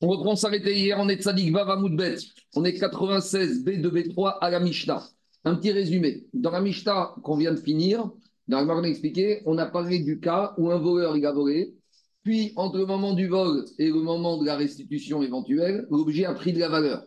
On reprend s'arrêter hier, on est Tzadik Vavamoudbet, on est 96 B2B3 à la Mishnah. Un petit résumé. Dans la Mishnah qu'on vient de finir, dans la on a expliqué, on a parlé du cas où un voleur il a volé, puis entre le moment du vol et le moment de la restitution éventuelle, l'objet a pris de la valeur.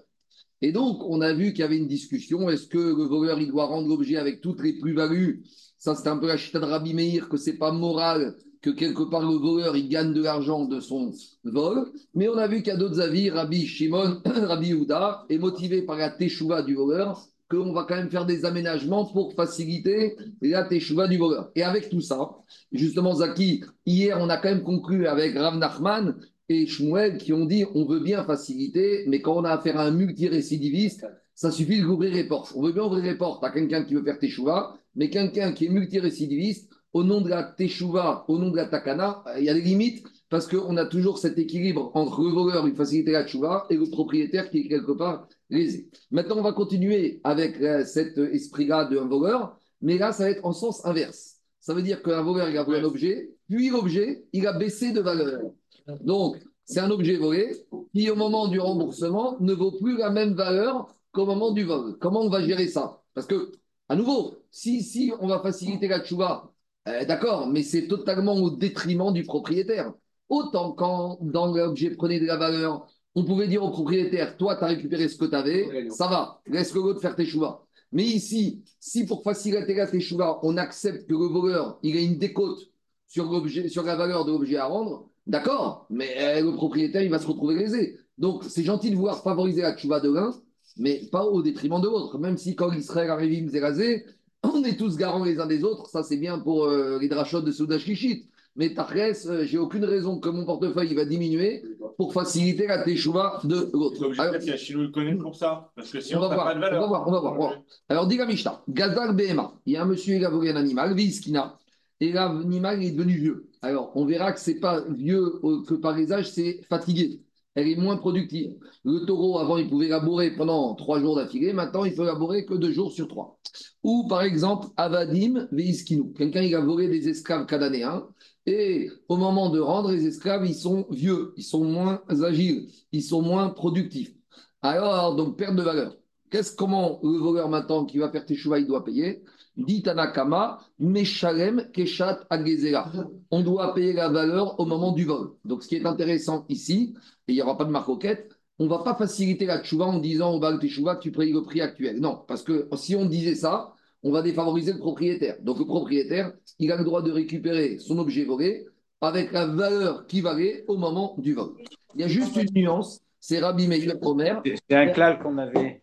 Et donc, on a vu qu'il y avait une discussion. Est-ce que le voleur, il doit rendre l'objet avec toutes les plus-values? Ça, c'est un peu la chita de Rabbi Meir, que c'est pas moral que quelque part le voleur, il gagne de l'argent de son vol. Mais on a vu qu'il y a d'autres avis. Rabbi Shimon, Rabbi Houda est motivé par la teshuva du voleur, qu'on va quand même faire des aménagements pour faciliter la teshuva du voleur. Et avec tout ça, justement, Zaki, hier, on a quand même conclu avec Rav Nachman et Shmuel qui ont dit on veut bien faciliter, mais quand on a affaire à un multirécidiviste, ça suffit d'ouvrir les portes. On veut bien ouvrir les portes à quelqu'un qui veut faire teshuva, mais quelqu'un qui est multirécidiviste, au nom de la teshuva, au nom de la takana, il y a des limites parce qu'on a toujours cet équilibre entre le voleur, il facilite la teshuva, et le propriétaire qui est quelque part lésé. Maintenant, on va continuer avec euh, cet esprit-là d'un voleur, mais là, ça va être en sens inverse. Ça veut dire qu'un voleur, il a volé un objet, puis l'objet, il a baissé de valeur. Donc, c'est un objet volé qui, au moment du remboursement, ne vaut plus la même valeur qu'au moment du vol. Comment on va gérer ça? Parce que, à nouveau, si, si on va faciliter la tchouva, euh, d'accord, mais c'est totalement au détriment du propriétaire. Autant quand, dans l'objet prenait de la valeur, on pouvait dire au propriétaire, toi, tu as récupéré ce que tu avais, ça va, laisse le l'autre faire tes chouvas. Mais ici, si pour faciliter la teshuva, on accepte que le voleur, il a une décote sur, sur la valeur de l'objet à rendre, D'accord, mais euh, le propriétaire, il va se retrouver lésé. Donc, c'est gentil de vouloir favoriser la tchouva de l'un, mais pas au détriment de l'autre. Même si quand Israël arrive rasé, on est tous garants les uns des autres. Ça, c'est bien pour euh, les de Soudash Kishit. Mais Tarès, euh, j'ai aucune raison que mon portefeuille va diminuer pour faciliter la teshuva de l'autre. Alors, il Chilou le connaît pour ça. Parce que si on, va voir, pas de valeur. On va voir, on va voir. Alors, dit la Mishnah, Gazal Behema, il y a un monsieur, il a volé un animal, Viskina, et l'animal est devenu vieux. Alors, on verra que ce n'est pas vieux que par les âges, c'est fatigué. Elle est moins productive. Le taureau, avant, il pouvait labourer pendant trois jours d'affilée. Maintenant, il peut labourer que deux jours sur trois. Ou, par exemple, Avadim Veiskinu. Quelqu'un, il a volé des esclaves cananéens. Et au moment de rendre les esclaves, ils sont vieux, ils sont moins agiles, ils sont moins productifs. Alors, donc, perte de valeur. Qu'est-ce, comment le voleur maintenant qui va faire tes il doit payer? Dit Tanakama, Meshalem Keshat Agezera. On doit payer la valeur au moment du vol. Donc, ce qui est intéressant ici, et il n'y aura pas de marcoquette, on ne va pas faciliter la tchouva en disant au bal que tu payes le prix actuel. Non, parce que si on disait ça, on va défavoriser le propriétaire. Donc, le propriétaire, il a le droit de récupérer son objet volé avec la valeur qui valait au moment du vol. Il y a juste une nuance, c'est Rabbi Meir Omer. C'est un clal qu'on avait.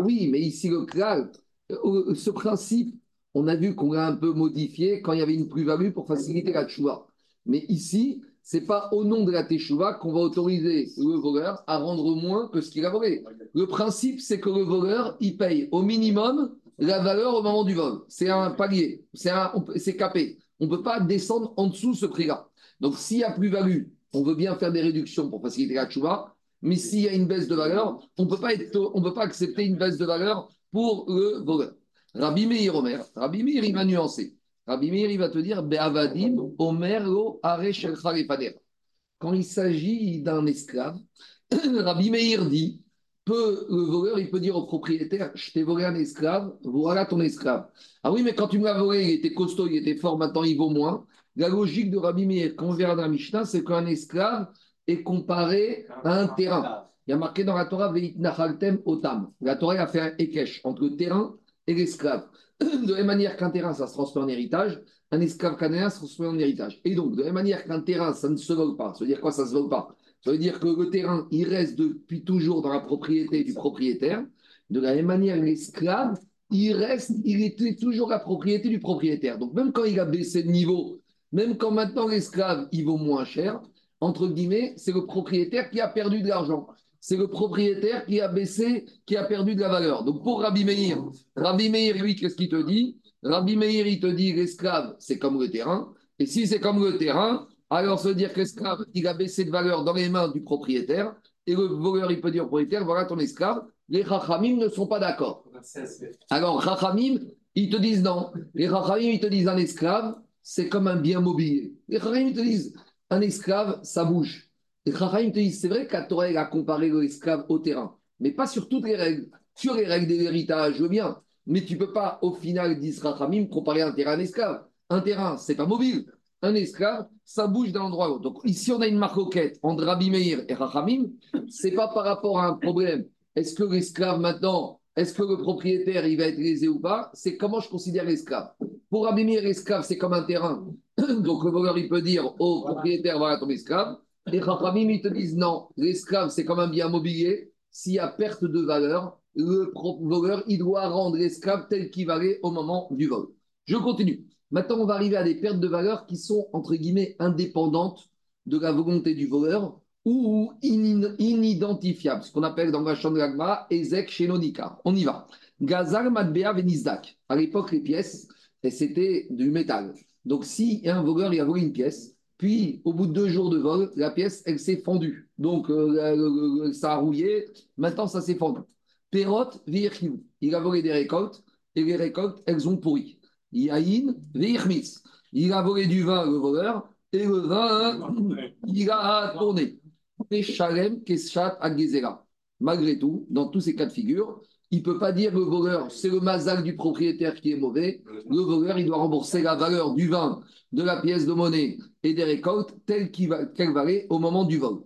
Oui, mais ici le clal, ce principe, on a vu qu'on l'a un peu modifié quand il y avait une plus-value pour faciliter la tchouva. Mais ici, c'est pas au nom de la teshuva qu'on va autoriser le voleur à rendre moins que ce qu'il a volé. Le principe, c'est que le voleur, il paye au minimum la valeur au moment du vol. C'est un palier, c'est capé. On ne peut pas descendre en dessous ce prix-là. Donc, s'il y a plus-value, on veut bien faire des réductions pour faciliter la tchouva, mais s'il y a une baisse de valeur, on ne peut pas accepter une baisse de valeur pour le voleur. Rabbi Meir Omer, Rabbi Meir, il va nuancer. Rabbi Meir, il va te dire Be'avadim Omer lo Quand il s'agit d'un esclave, Rabbi Meir dit peut, le voleur, il peut dire au propriétaire Je t'ai volé un esclave, voilà ton esclave. Ah oui, mais quand tu me l'as volé, il était costaud, il était fort, maintenant il vaut moins. La logique de Rabbi Meir, quand on verra dans Mishnah, c'est qu'un esclave est comparé à un terrain. Il y a marqué dans la Torah Otam. La Torah a fait un ékesh entre le terrain et l'esclave. De la même manière qu'un terrain, ça se transmet en héritage, un esclave cananéen se transmet en héritage. Et donc, de la même manière qu'un terrain, ça ne se vole pas. Ça veut dire quoi, ça ne se vole pas? Ça veut dire que le terrain, il reste depuis toujours dans la propriété du propriétaire. De la même manière, l'esclave, il reste, il était toujours la propriété du propriétaire. Donc, même quand il a baissé de niveau, même quand maintenant l'esclave, il vaut moins cher, entre guillemets, c'est le propriétaire qui a perdu de l'argent c'est le propriétaire qui a baissé, qui a perdu de la valeur. Donc pour Rabbi Meir, Rabbi Meir, lui, qu'est-ce qu'il te dit? Rabbi Meir, il te dit l'esclave, c'est comme le terrain. Et si c'est comme le terrain, alors veut dire que l'esclave, il a baissé de valeur dans les mains du propriétaire. Et le voleur, il peut dire au propriétaire, voilà ton esclave. Les Rachamim ne sont pas d'accord. Alors Rachamim, ils te disent non. Les Rachamim, ils te disent un esclave, c'est comme un bien mobilier. Les Chachamim te disent, un esclave, ça bouge. Chachamim te disent, c'est vrai qu'à Torah, a comparé l'esclave au terrain, mais pas sur toutes les règles. Sur les règles de l'héritage, je veux bien, mais tu ne peux pas, au final, disent Chachamim, comparer un terrain à un esclave. Un terrain, c'est pas mobile. Un esclave, ça bouge d'un endroit à l'autre. Donc ici, on a une marcoquette entre Rabbi Meir et Chachamim. Ce n'est pas par rapport à un problème. Est-ce que l'esclave maintenant, est-ce que le propriétaire, il va être lésé ou pas? C'est comment je considère l'esclave. Pour abîmer l'esclave, c'est comme un terrain. Donc le voleur, il peut dire au propriétaire, voilà ton esclave. Les Rachamim, ils te disent non, l'esclave, c'est comme un bien mobilier. S'il y a perte de valeur, le voleur, il doit rendre l'esclave tel qu'il valait au moment du vol. Je continue. Maintenant, on va arriver à des pertes de valeur qui sont, entre guillemets, indépendantes de la volonté du voleur ou inidentifiables, ce qu'on appelle dans l'agma, Ezek Shenonika. On y va. Gazar Madbea Venizdak. À l'époque, les pièces, c'était du métal. Donc, si un voleur il a volé une pièce, puis au bout de deux jours de vol, la pièce, elle s'est fendue. Donc, euh, ça a rouillé. Maintenant, ça s'est fendu. Perot, Il a volé des récoltes et les récoltes, elles ont pourri. Yahin, Virchmis. Il a volé du vin, le voleur, et le vin, il a tourné. Shalem, Keshat, Agezera. Malgré tout, dans tous ces cas de figure, il ne peut pas dire le voleur, c'est le mazal du propriétaire qui est mauvais. Le voleur, il doit rembourser la valeur du vin, de la pièce de monnaie et des récoltes telle qu'elle valait au moment du vol.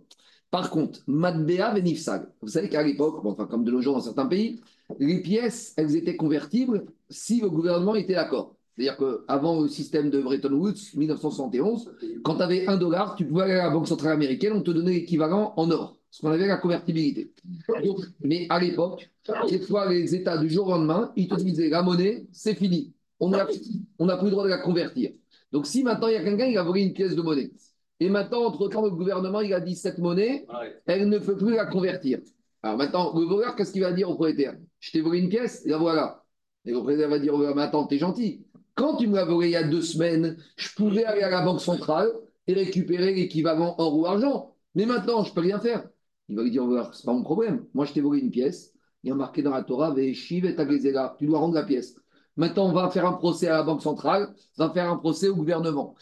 Par contre, Madbea Venifsal, vous savez qu'à l'époque, enfin comme de nos jours dans certains pays, les pièces, elles étaient convertibles si le gouvernement était d'accord. C'est-à-dire qu'avant le système de Bretton Woods, 1971, quand tu avais un dollar, tu pouvais aller à la Banque centrale américaine, on te donnait l'équivalent en or, ce qu'on avait la convertibilité. mais à l'époque, des fois, les États du jour au lendemain, ils te disaient la monnaie, c'est fini. On n'a plus le droit de la convertir. Donc si maintenant il y a quelqu'un qui a volé une pièce de monnaie, et maintenant, entre-temps, le gouvernement, il a dit cette monnaie, elle ne peut plus la convertir. Alors maintenant, le voleur, qu'est-ce qu'il va dire au propriétaire Je t'ai volé une pièce, et la voilà. Et le propriétaire va dire, mais attends, t'es gentil. Quand tu me l'as volé il y a deux semaines, je pouvais aller à la banque centrale et récupérer l'équivalent or ou argent. Mais maintenant, je ne peux rien faire. Il va lui dire, c'est pas mon problème. Moi, je t'ai volé une pièce. Il y a marqué dans la Torah, Tu dois rendre la pièce. Maintenant, on va faire un procès à la Banque centrale, on va faire un procès au gouvernement.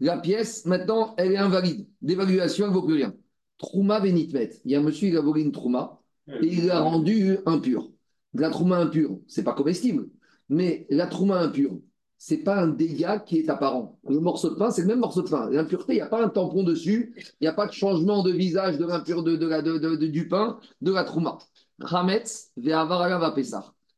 La pièce, maintenant, elle est invalide. D'évaluation, elle ne vaut plus rien. Trouma Venitmet. Il y a un monsieur, il a volé une Trouma et il l'a rendu impur la trouma impure, c'est pas comestible. Mais la trouma impure, c'est pas un dégât qui est apparent. Le morceau de pain, c'est le même morceau de pain. L'impureté, il n'y a pas un tampon dessus, il n'y a pas de changement de visage de l'impure de, de, du pain, de la trouma. Chametz, va.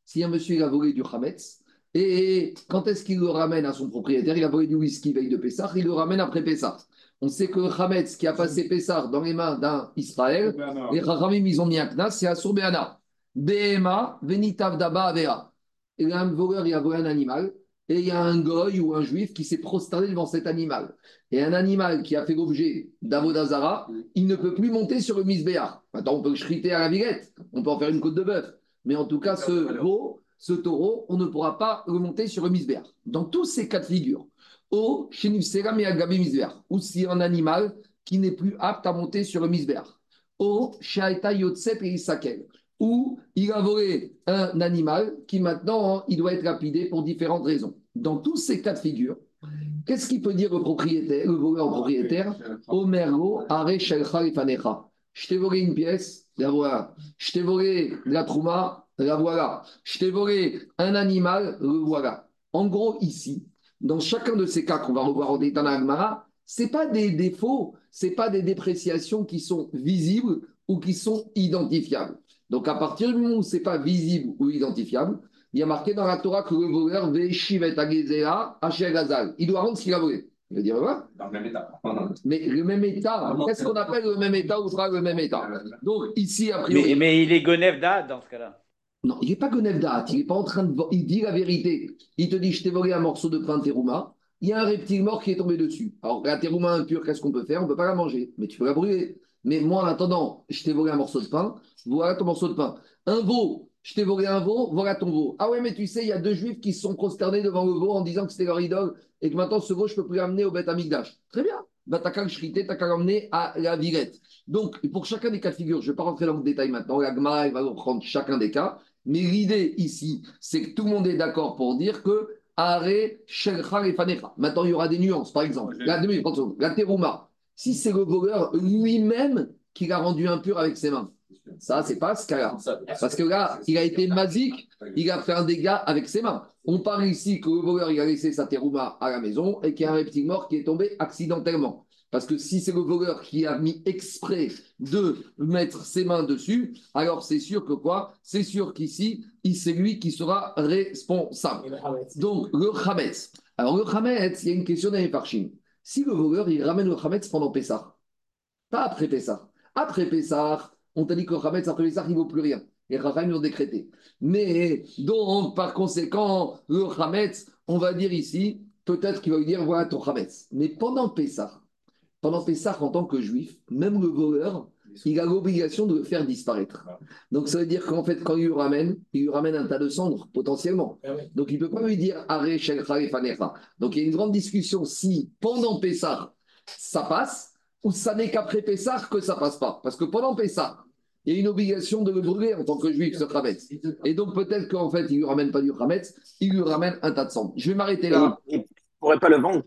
Si un monsieur a volé du Chametz, et quand est-ce qu'il le ramène à son propriétaire? Il a volé du whisky veille de Pessah, il le ramène après Pessah. On sait que le Chametz qui a passé Pessah dans les mains d'un Israël, les Chachamim, ils ont mis un knas, c'est à Sourbéana. Bema, Venitav Daba Avera. Il a un voleur, il a volé un animal, et il y a un goy ou un juif qui s'est prosterné devant cet animal. Et un animal qui a fait l'objet d'Avodazara, il ne peut plus monter sur le misbéar. Maintenant, on peut le shriter à la villette, on peut en faire une côte de bœuf. Mais en tout cas, ce veau, ce taureau, on ne pourra pas le monter sur le misbéar. Dans tous ces cas de figure, au Shenifsera et misbéar, ou si un animal qui n'est plus apte à monter sur le misbéar. Au Shaita Yotsep et Isakel ou il a volé un animal qui maintenant, hein, il doit être lapidé pour différentes raisons. Dans tous ces cas de figure, qu'est-ce qu'il peut dire au propriétaire, le voleur au propriétaire? Omergo are Je t'ai volé une pièce, la voilà. Je t'ai volé la trouma, la voilà. Je t'ai volé un animal, le voilà. En gros, ici, dans chacun de ces cas qu'on va revoir au détail dans ce n'est pas des défauts, ce n'est pas des dépréciations qui sont visibles ou qui sont identifiables. Donc, à partir du moment où ce n'est pas visible ou identifiable, il y a marqué dans la Torah que le voleur il doit rendre ce qu'il a volé. Il va dire, voilà. Dans le même état. Mais le même état, qu'est-ce qu'on appelle le même état ou sera le même état? Donc, ici, a priori. Mais, mais il est Gonef dans ce cas-là. Non, il n'est pas Gonef il n'est pas en train de. Il dit la vérité. Il te dit, je t'ai volé un morceau de pain terouma, il y a un reptile mort qui est tombé dessus. Alors, la terouma impure, qu'est-ce qu'on peut faire? On ne peut pas la manger, mais tu peux la brûler. Mais moi, en attendant, je t'ai volé un morceau de pain, voilà ton morceau de pain. Un veau, je t'ai volé un veau, voilà ton veau. Ah ouais, mais tu sais, il y a deux juifs qui se sont consternés devant le veau en disant que c'était leur idole et que maintenant ce veau, je ne peux plus l'amener au Beth Amigdash. Très bien. Bah, t'as qu'à le chriter, t'as qu'à l'emmener à la virette. Donc, pour chacun des cas de figure, je ne vais pas rentrer dans le détail maintenant, la Gemara va prendre chacun des cas, mais l'idée ici, c'est que tout le monde est d'accord pour dire que Are Shelcha Lefanecha. Maintenant, il y aura des nuances. Par exemple, la, la terouma, si c'est le voleur lui-même qui l'a rendu impur avec ses mains, ça, c'est pas ce cas-là. Parce que là, il a été masique, il a fait un dégât avec ses mains. On parle ici que le voleur, il a laissé sa terouma à la maison et qu'il y a un reptile mort qui est tombé accidentellement. Parce que si c'est le voleur qui a mis exprès de mettre ses mains dessus, alors c'est sûr que quoi? C'est sûr qu'ici, c'est lui qui sera responsable. Donc, le Hametz. Alors, le Hametz, il y a une question les parchim. Si le voleur, il ramène le Hametz pendant Pessah, pas après Pessah. Après Pessah, on t'a dit que le Hametz, après Pessah, il ne vaut plus rien. Les Raham l'ont décrété. Mais, donc, par conséquent, le Hametz, on va dire ici, peut-être qu'il va lui dire voilà ton Hametz. Mais pendant Pessah, pendant Pessah, en tant que juif, même le voleur, il a l'obligation de le faire disparaître. Donc ça veut dire qu'en fait, quand il lui ramène, il lui ramène un tas de cendres, potentiellement. Donc il ne peut pas lui dire Aré. Donc il y a une grande discussion si pendant Pessah, ça passe, ou ça n'est qu'après Pessah que ça passe pas. Parce que pendant Pessah, il y a une obligation de le brûler en tant que juif, ce Khametz. Et donc peut-être qu'en fait, il ne lui ramène pas du Khametz, il lui ramène un tas de cendres. Je vais m'arrêter là. Il ne pourrait pas le vendre.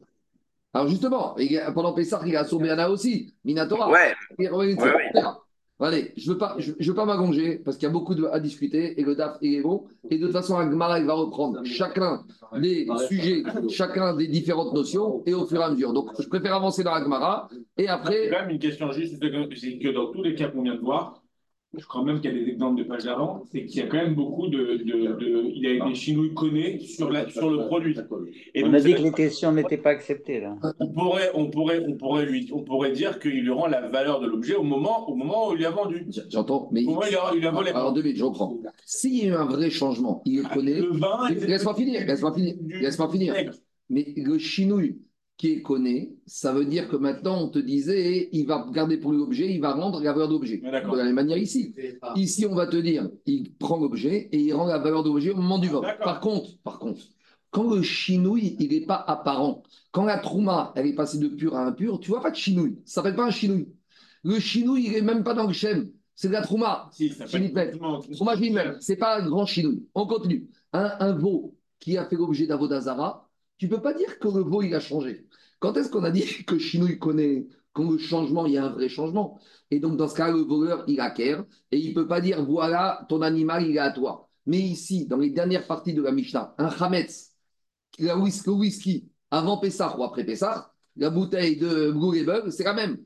Alors justement, y a- pendant Pessah, il a sauvé Anna aussi, Minatora. Ouais, de Ouais, sa terre. Allez, je ne veux pas, je, je veux pas m'allonger parce qu'il y a beaucoup de, à discuter et le DAF est bon. Et de toute façon, Agmara, il va reprendre chacun des sujets, chacun des différentes notions et au fur et à mesure. Donc, je préfère avancer dans Agmara et C'est après. quand même une question juste, c'est c'est que dans tous les cas qu'on vient de voir, je crois même qu'il y a des exemples de pages d'avant, c'est qu'il y a quand même beaucoup de. de, de- il y a des chinouilles connus sur, la, sur le produit. Et On donc, a dit que les questions n'étaient pas acceptées, là. on pourrait, on pourrait, on pourrait lui, on pourrait dire qu'il lui rend la valeur de l'objet au moment, au moment où il l'a vendu. J'entends, mais. Au moment où il a, il a volé. Alors, deux minutes, je reprends. S'il y a eu un vrai changement, il le connaît. Le vin. Laisse-moi finir, laisse-moi finir, laisse-moi finir. Mais le chinouille qui est connu, ça veut dire que maintenant on te disait, il va garder pour lui l'objet, il va rendre la valeur d'objet. De la même manière ici. Ici, on va te dire, il prend l'objet et il rend la valeur d'objet au moment du vol. D'accord. Par contre, par contre, quand le chinouille, il n'est pas apparent, quand la trouma, elle est passée de pur à impur, tu vois pas de chinouille. Ça s'appelle pas un chinouille. Le chinouille, il n'est même pas dans le shem. C'est de la trouma. Si, ça. Trouma même. C'est pas un grand chinouille. On continue. Un, un veau qui a fait l'objet d'Avodazara, tu peux pas dire que le veau, il a changé. Quand est-ce qu'on a dit que chinouille connaît quand le changement, il y a un vrai changement? Et donc, dans ce cas, le voleur, il acquiert et il ne peut pas dire voilà, ton animal, il est à toi. Mais ici, dans les dernières parties de la Mishnah, un Hametz, le whisky, avant Pessah ou après Pessah, la bouteille de Blue Label, c'est la même.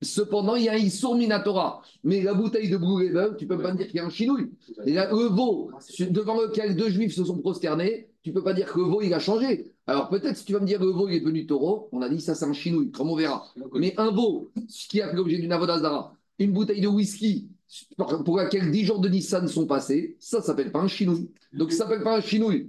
Cependant, il y a un Issour Minatora. Mais la bouteille de Blue Label, tu ne peux pas me dire qu'il y a un chinouille. Le veau, devant lequel deux juifs se sont prosternés, tu ne peux pas dire que le veau, il a changé. Alors peut-être si tu vas me dire que le veau, il est devenu taureau, on a dit ça, c'est un chinouille, comme on verra. Mais un veau, qui a fait l'objet d'une avodazara, une bouteille de whisky pour laquelle 10 jours de Nissan sont passés, ça ne s'appelle pas un chinouille. Donc ça ne s'appelle pas un chinouille.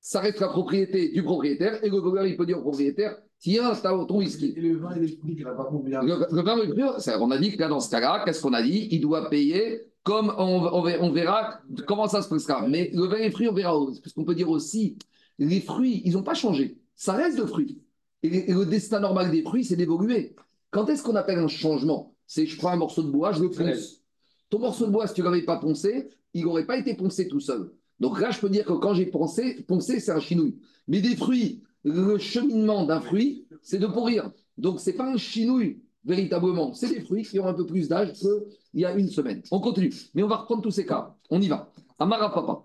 Ça reste la propriété du propriétaire et le voleur, il peut dire au propriétaire Tiens, t'as ton whisky. Et le vin et les prix, il n'a pas combien Le, le vin, prix, ça, on a dit que là, dans ce cas-là, qu'est-ce qu'on a dit? Il doit payer comme on, on verra- comment ça se passera. Mais le vin et les fruits, on verra. Parce qu'on peut dire aussi, les fruits, ils n'ont pas changé. Ça reste de fruits. Et, le destin normal des fruits, c'est d'évoluer. Quand est-ce qu'on appelle un changement? C'est je prends un morceau de bois, je le ponce. Ton morceau de bois, si tu ne l'avais pas poncé, il n'aurait pas été poncé tout seul. Donc là, je peux dire que quand j'ai poncé, poncé, c'est un chinouille. Mais des fruits, le cheminement d'un fruit, c'est de pourrir. Donc, ce n'est pas un chinouille, véritablement. C'est des fruits qui ont un peu plus d'âge qu'il y a une semaine. On continue. Mais on va reprendre tous ces cas. On y va. Amara papa.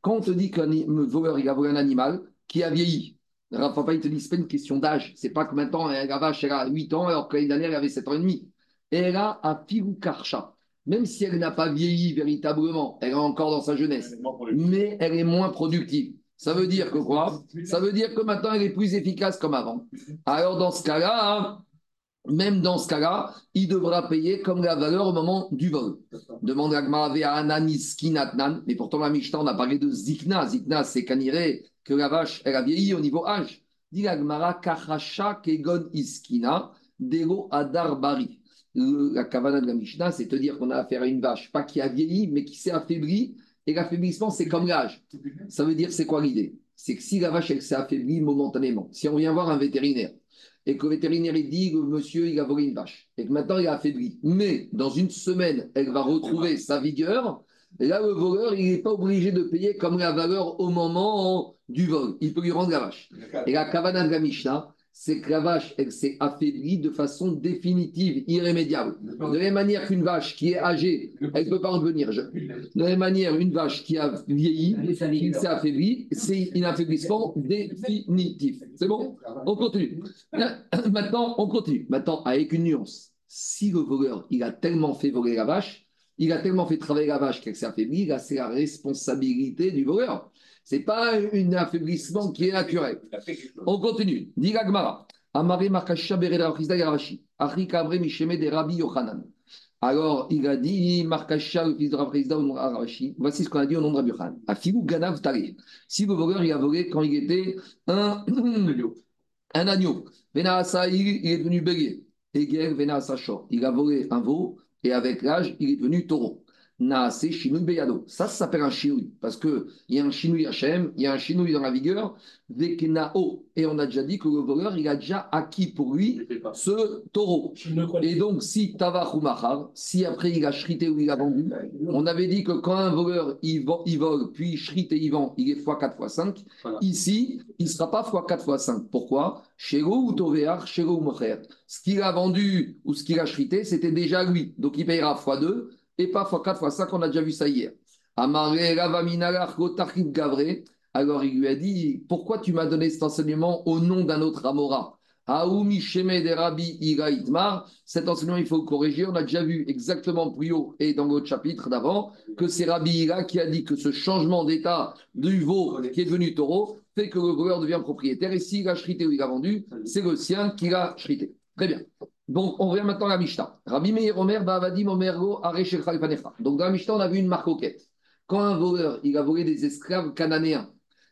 Quand on te dit qu'un voleur, il a volé un animal qui a vieilli, Papa, il te dit, ce n'est pas une question d'âge. C'est pas que maintenant, la vache, elle a 8 ans, alors que l'année dernière, elle avait 7 ans et demi. Et elle a un filou karcha. Même si elle n'a pas vieilli véritablement, elle est encore dans sa jeunesse mais elle est moins productive. Ça veut dire que quoi? Ça veut dire que maintenant, elle est plus efficace comme avant. Alors, dans ce cas-là, hein, même dans ce cas-là, il devra payer comme la valeur au moment du vol. Demande Agmarave à Ananis Kinatnan, mais pourtant la Mishnah, on a parlé de Zikna. Zikna, c'est caniré que la vache, elle a vieilli au niveau âge. Dit Agmara, Kachasha Kegon Iskina, Dego Adar Bari. Le- La kavana de la Mishnah, c'est te dire qu'on a affaire à une vache, pas qui a vieilli, mais qui s'est affaiblie. Et l'affaiblissement, c'est comme l'âge. Ça veut dire, c'est quoi l'idée? C'est que si la vache, elle s'est affaiblie momentanément, si on vient voir un vétérinaire, et que le vétérinaire, dit que monsieur, il a volé une vache, et que maintenant, il a affaibli, mais dans une semaine, elle va retrouver sa vigueur, Et là, le voleur, il n'est pas obligé de payer comme la valeur au moment du vol. Il peut lui rendre la vache. Et la kavana de la Mishnah, c'est que la vache, elle s'est affaiblie de façon définitive, irrémédiable. De la même manière qu'une vache qui est âgée, elle ne peut pas revenir. jeune. De la même manière, une vache qui a vieilli, qui s'est affaiblie, c'est un affaiblissement définitif. C'est bon? On continue. Maintenant, on continue. Maintenant, avec une nuance. Si le voleur, il a tellement fait voler la vache, il a tellement fait travailler la vache qu'elle s'est affaiblie, là, c'est la responsabilité du voleur. Ce n'est pas un affaiblissement qui est naturel. On continue. Dit Gmara. Amare Markasha de Rabbi Yochanan. Alors, il a dit, Markasha, le fils de Rachizda Arashi. Voici ce qu'on a dit au nom de Rabbi Yochanan. Afilou Ganav Tari. Si le voleur, il a volé quand il était un, un agneau. Venasa, il est devenu bélier. Eger Venasa Shor. Il a volé un veau et avec l'âge, il est devenu taureau. Naase Shinui Beyado. Ça, ça s'appelle un Shinui, parce qu'il y a un Shinui Hachem, il y a un Shinui dans la vigueur, Vekenao. Et on a déjà dit que le voleur, il a déjà acquis pour lui ce taureau. Et donc, si Tavach si après il a shrité ou il a vendu, on avait dit que quand un voleur, il, vo- il vole, puis il shrite et il vend, il est x4, x5. Voilà. Ici, il ne sera pas x4, x5. Pourquoi? Shego ou Tovear, Shego ou. Ce qu'il a vendu ou ce qu'il a shrité, c'était déjà lui. Donc, il payera x2 et pas x4, x5, on a déjà vu ça hier. Gavré. Alors il lui a dit Pourquoi tu m'as donné cet enseignement au nom d'un autre Amora? Aoumi. Cet enseignement, il faut corriger. On a déjà vu exactement plus haut et dans l'autre chapitre d'avant que c'est Rabbi Ira qui a dit que ce changement d'état du veau qui est devenu taureau fait que le voleur devient propriétaire. Et s'il a chrité ou il a vendu, c'est le sien qui l'a chrité. Très bien. Donc, on revient maintenant à la Mishnah. Rabbi Meir Omer, Bavadim Omergo. Donc, dans la Mishnah, on a vu une marcoquette. Quand un voleur, il a volé des esclaves cananéens,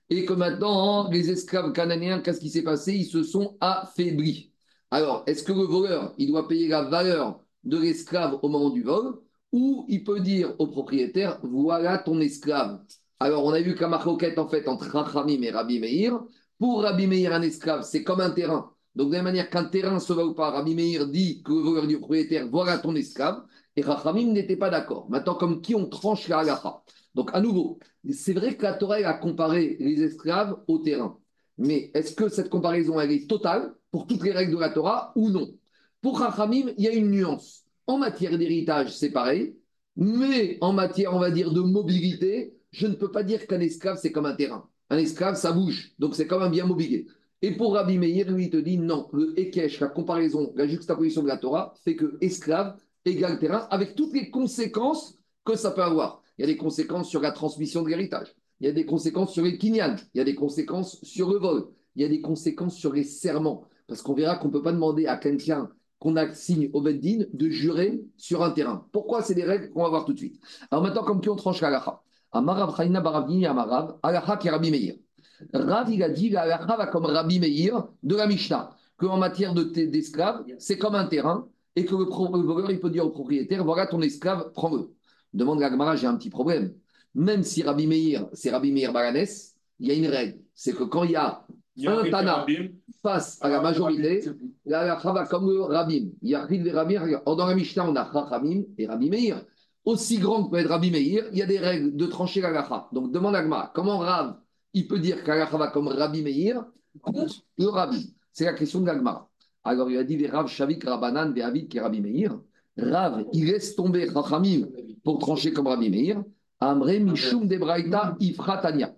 et que maintenant, les esclaves cananéens, qu'est-ce qui s'est passé? Ils se sont affaiblis. Alors, est-ce que le voleur, il doit payer la valeur de l'esclave au moment du vol, ou il peut dire au propriétaire, voilà ton esclave Alors, on a vu qu'à marcoquette, en fait, entre Rachamim et Rabbi Meir, pour Rabbi Meir, un esclave, c'est comme un terrain. Donc, de la même manière qu'un terrain se va ou pas, Rabbi Meir dit que le au propriétaire, voilà ton esclave, et Rachamim n'était pas d'accord. Maintenant, comme qui on tranche la halacha? Donc, à nouveau, c'est vrai que la Torah a comparé les esclaves au terrain. Mais est-ce que cette comparaison, est totale pour toutes les règles de la Torah ou non? Pour Rachamim, il y a une nuance. En matière d'héritage, c'est pareil. Mais en matière, on va dire, de mobilité, je ne peux pas dire qu'un esclave, c'est comme un terrain. Un esclave, ça bouge. Donc, c'est comme un bien mobilier. Et pour Rabbi Meir, lui, il te dit non. Le Ekech, la comparaison, la juxtaposition de la Torah, fait que esclave égale terrain, avec toutes les conséquences que ça peut avoir. Il y a des conséquences sur la transmission de l'héritage. Il y a des conséquences sur les kinyan. Il y a des conséquences sur le vol. Il y a des conséquences sur les serments. Parce qu'on verra qu'on ne peut pas demander à quelqu'un qu'on a signé au Beddin de jurer sur un terrain. Pourquoi C'est des règles qu'on va voir tout de suite? Alors maintenant, comme qui on tranche la lacha Amarav Chaina Baravdini Amarav, alacha qui Rabbi Meir. Rav, il a dit la va comme Rabbi Meir de la Mishnah, qu'en matière de- d'esclaves, c'est comme un terrain et que le, le voleur, il peut dire au propriétaire voilà ton esclave, prends-le. Demande la Gemara, j'ai un petit problème. Même si Rabbi Meir, c'est Rabbi Meir Balanès, il y a une règle. C'est que quand il y a Un Tana. Face à la majorité, la halakha va comme le Rabim. Il y a Rid et Rabim. Or, Dans la Mishnah, on a Chachamim et Rabbi Meir. Aussi grand que peut être Rabbi Meir, il y a des règles de trancher la halakha. Donc demande à comment Rav, il peut dire que la halakha va comme Rabbi Meir contre le Rabbi C'est la question de la Gemara. Alors il a dit, Rav Shavik Rabanan Ve'avid qui est Rabbi Meir. Rav, il laisse tomber Chachamim pour trancher comme Rabbi Meir. Amre Mishum de Braïta Ifratania.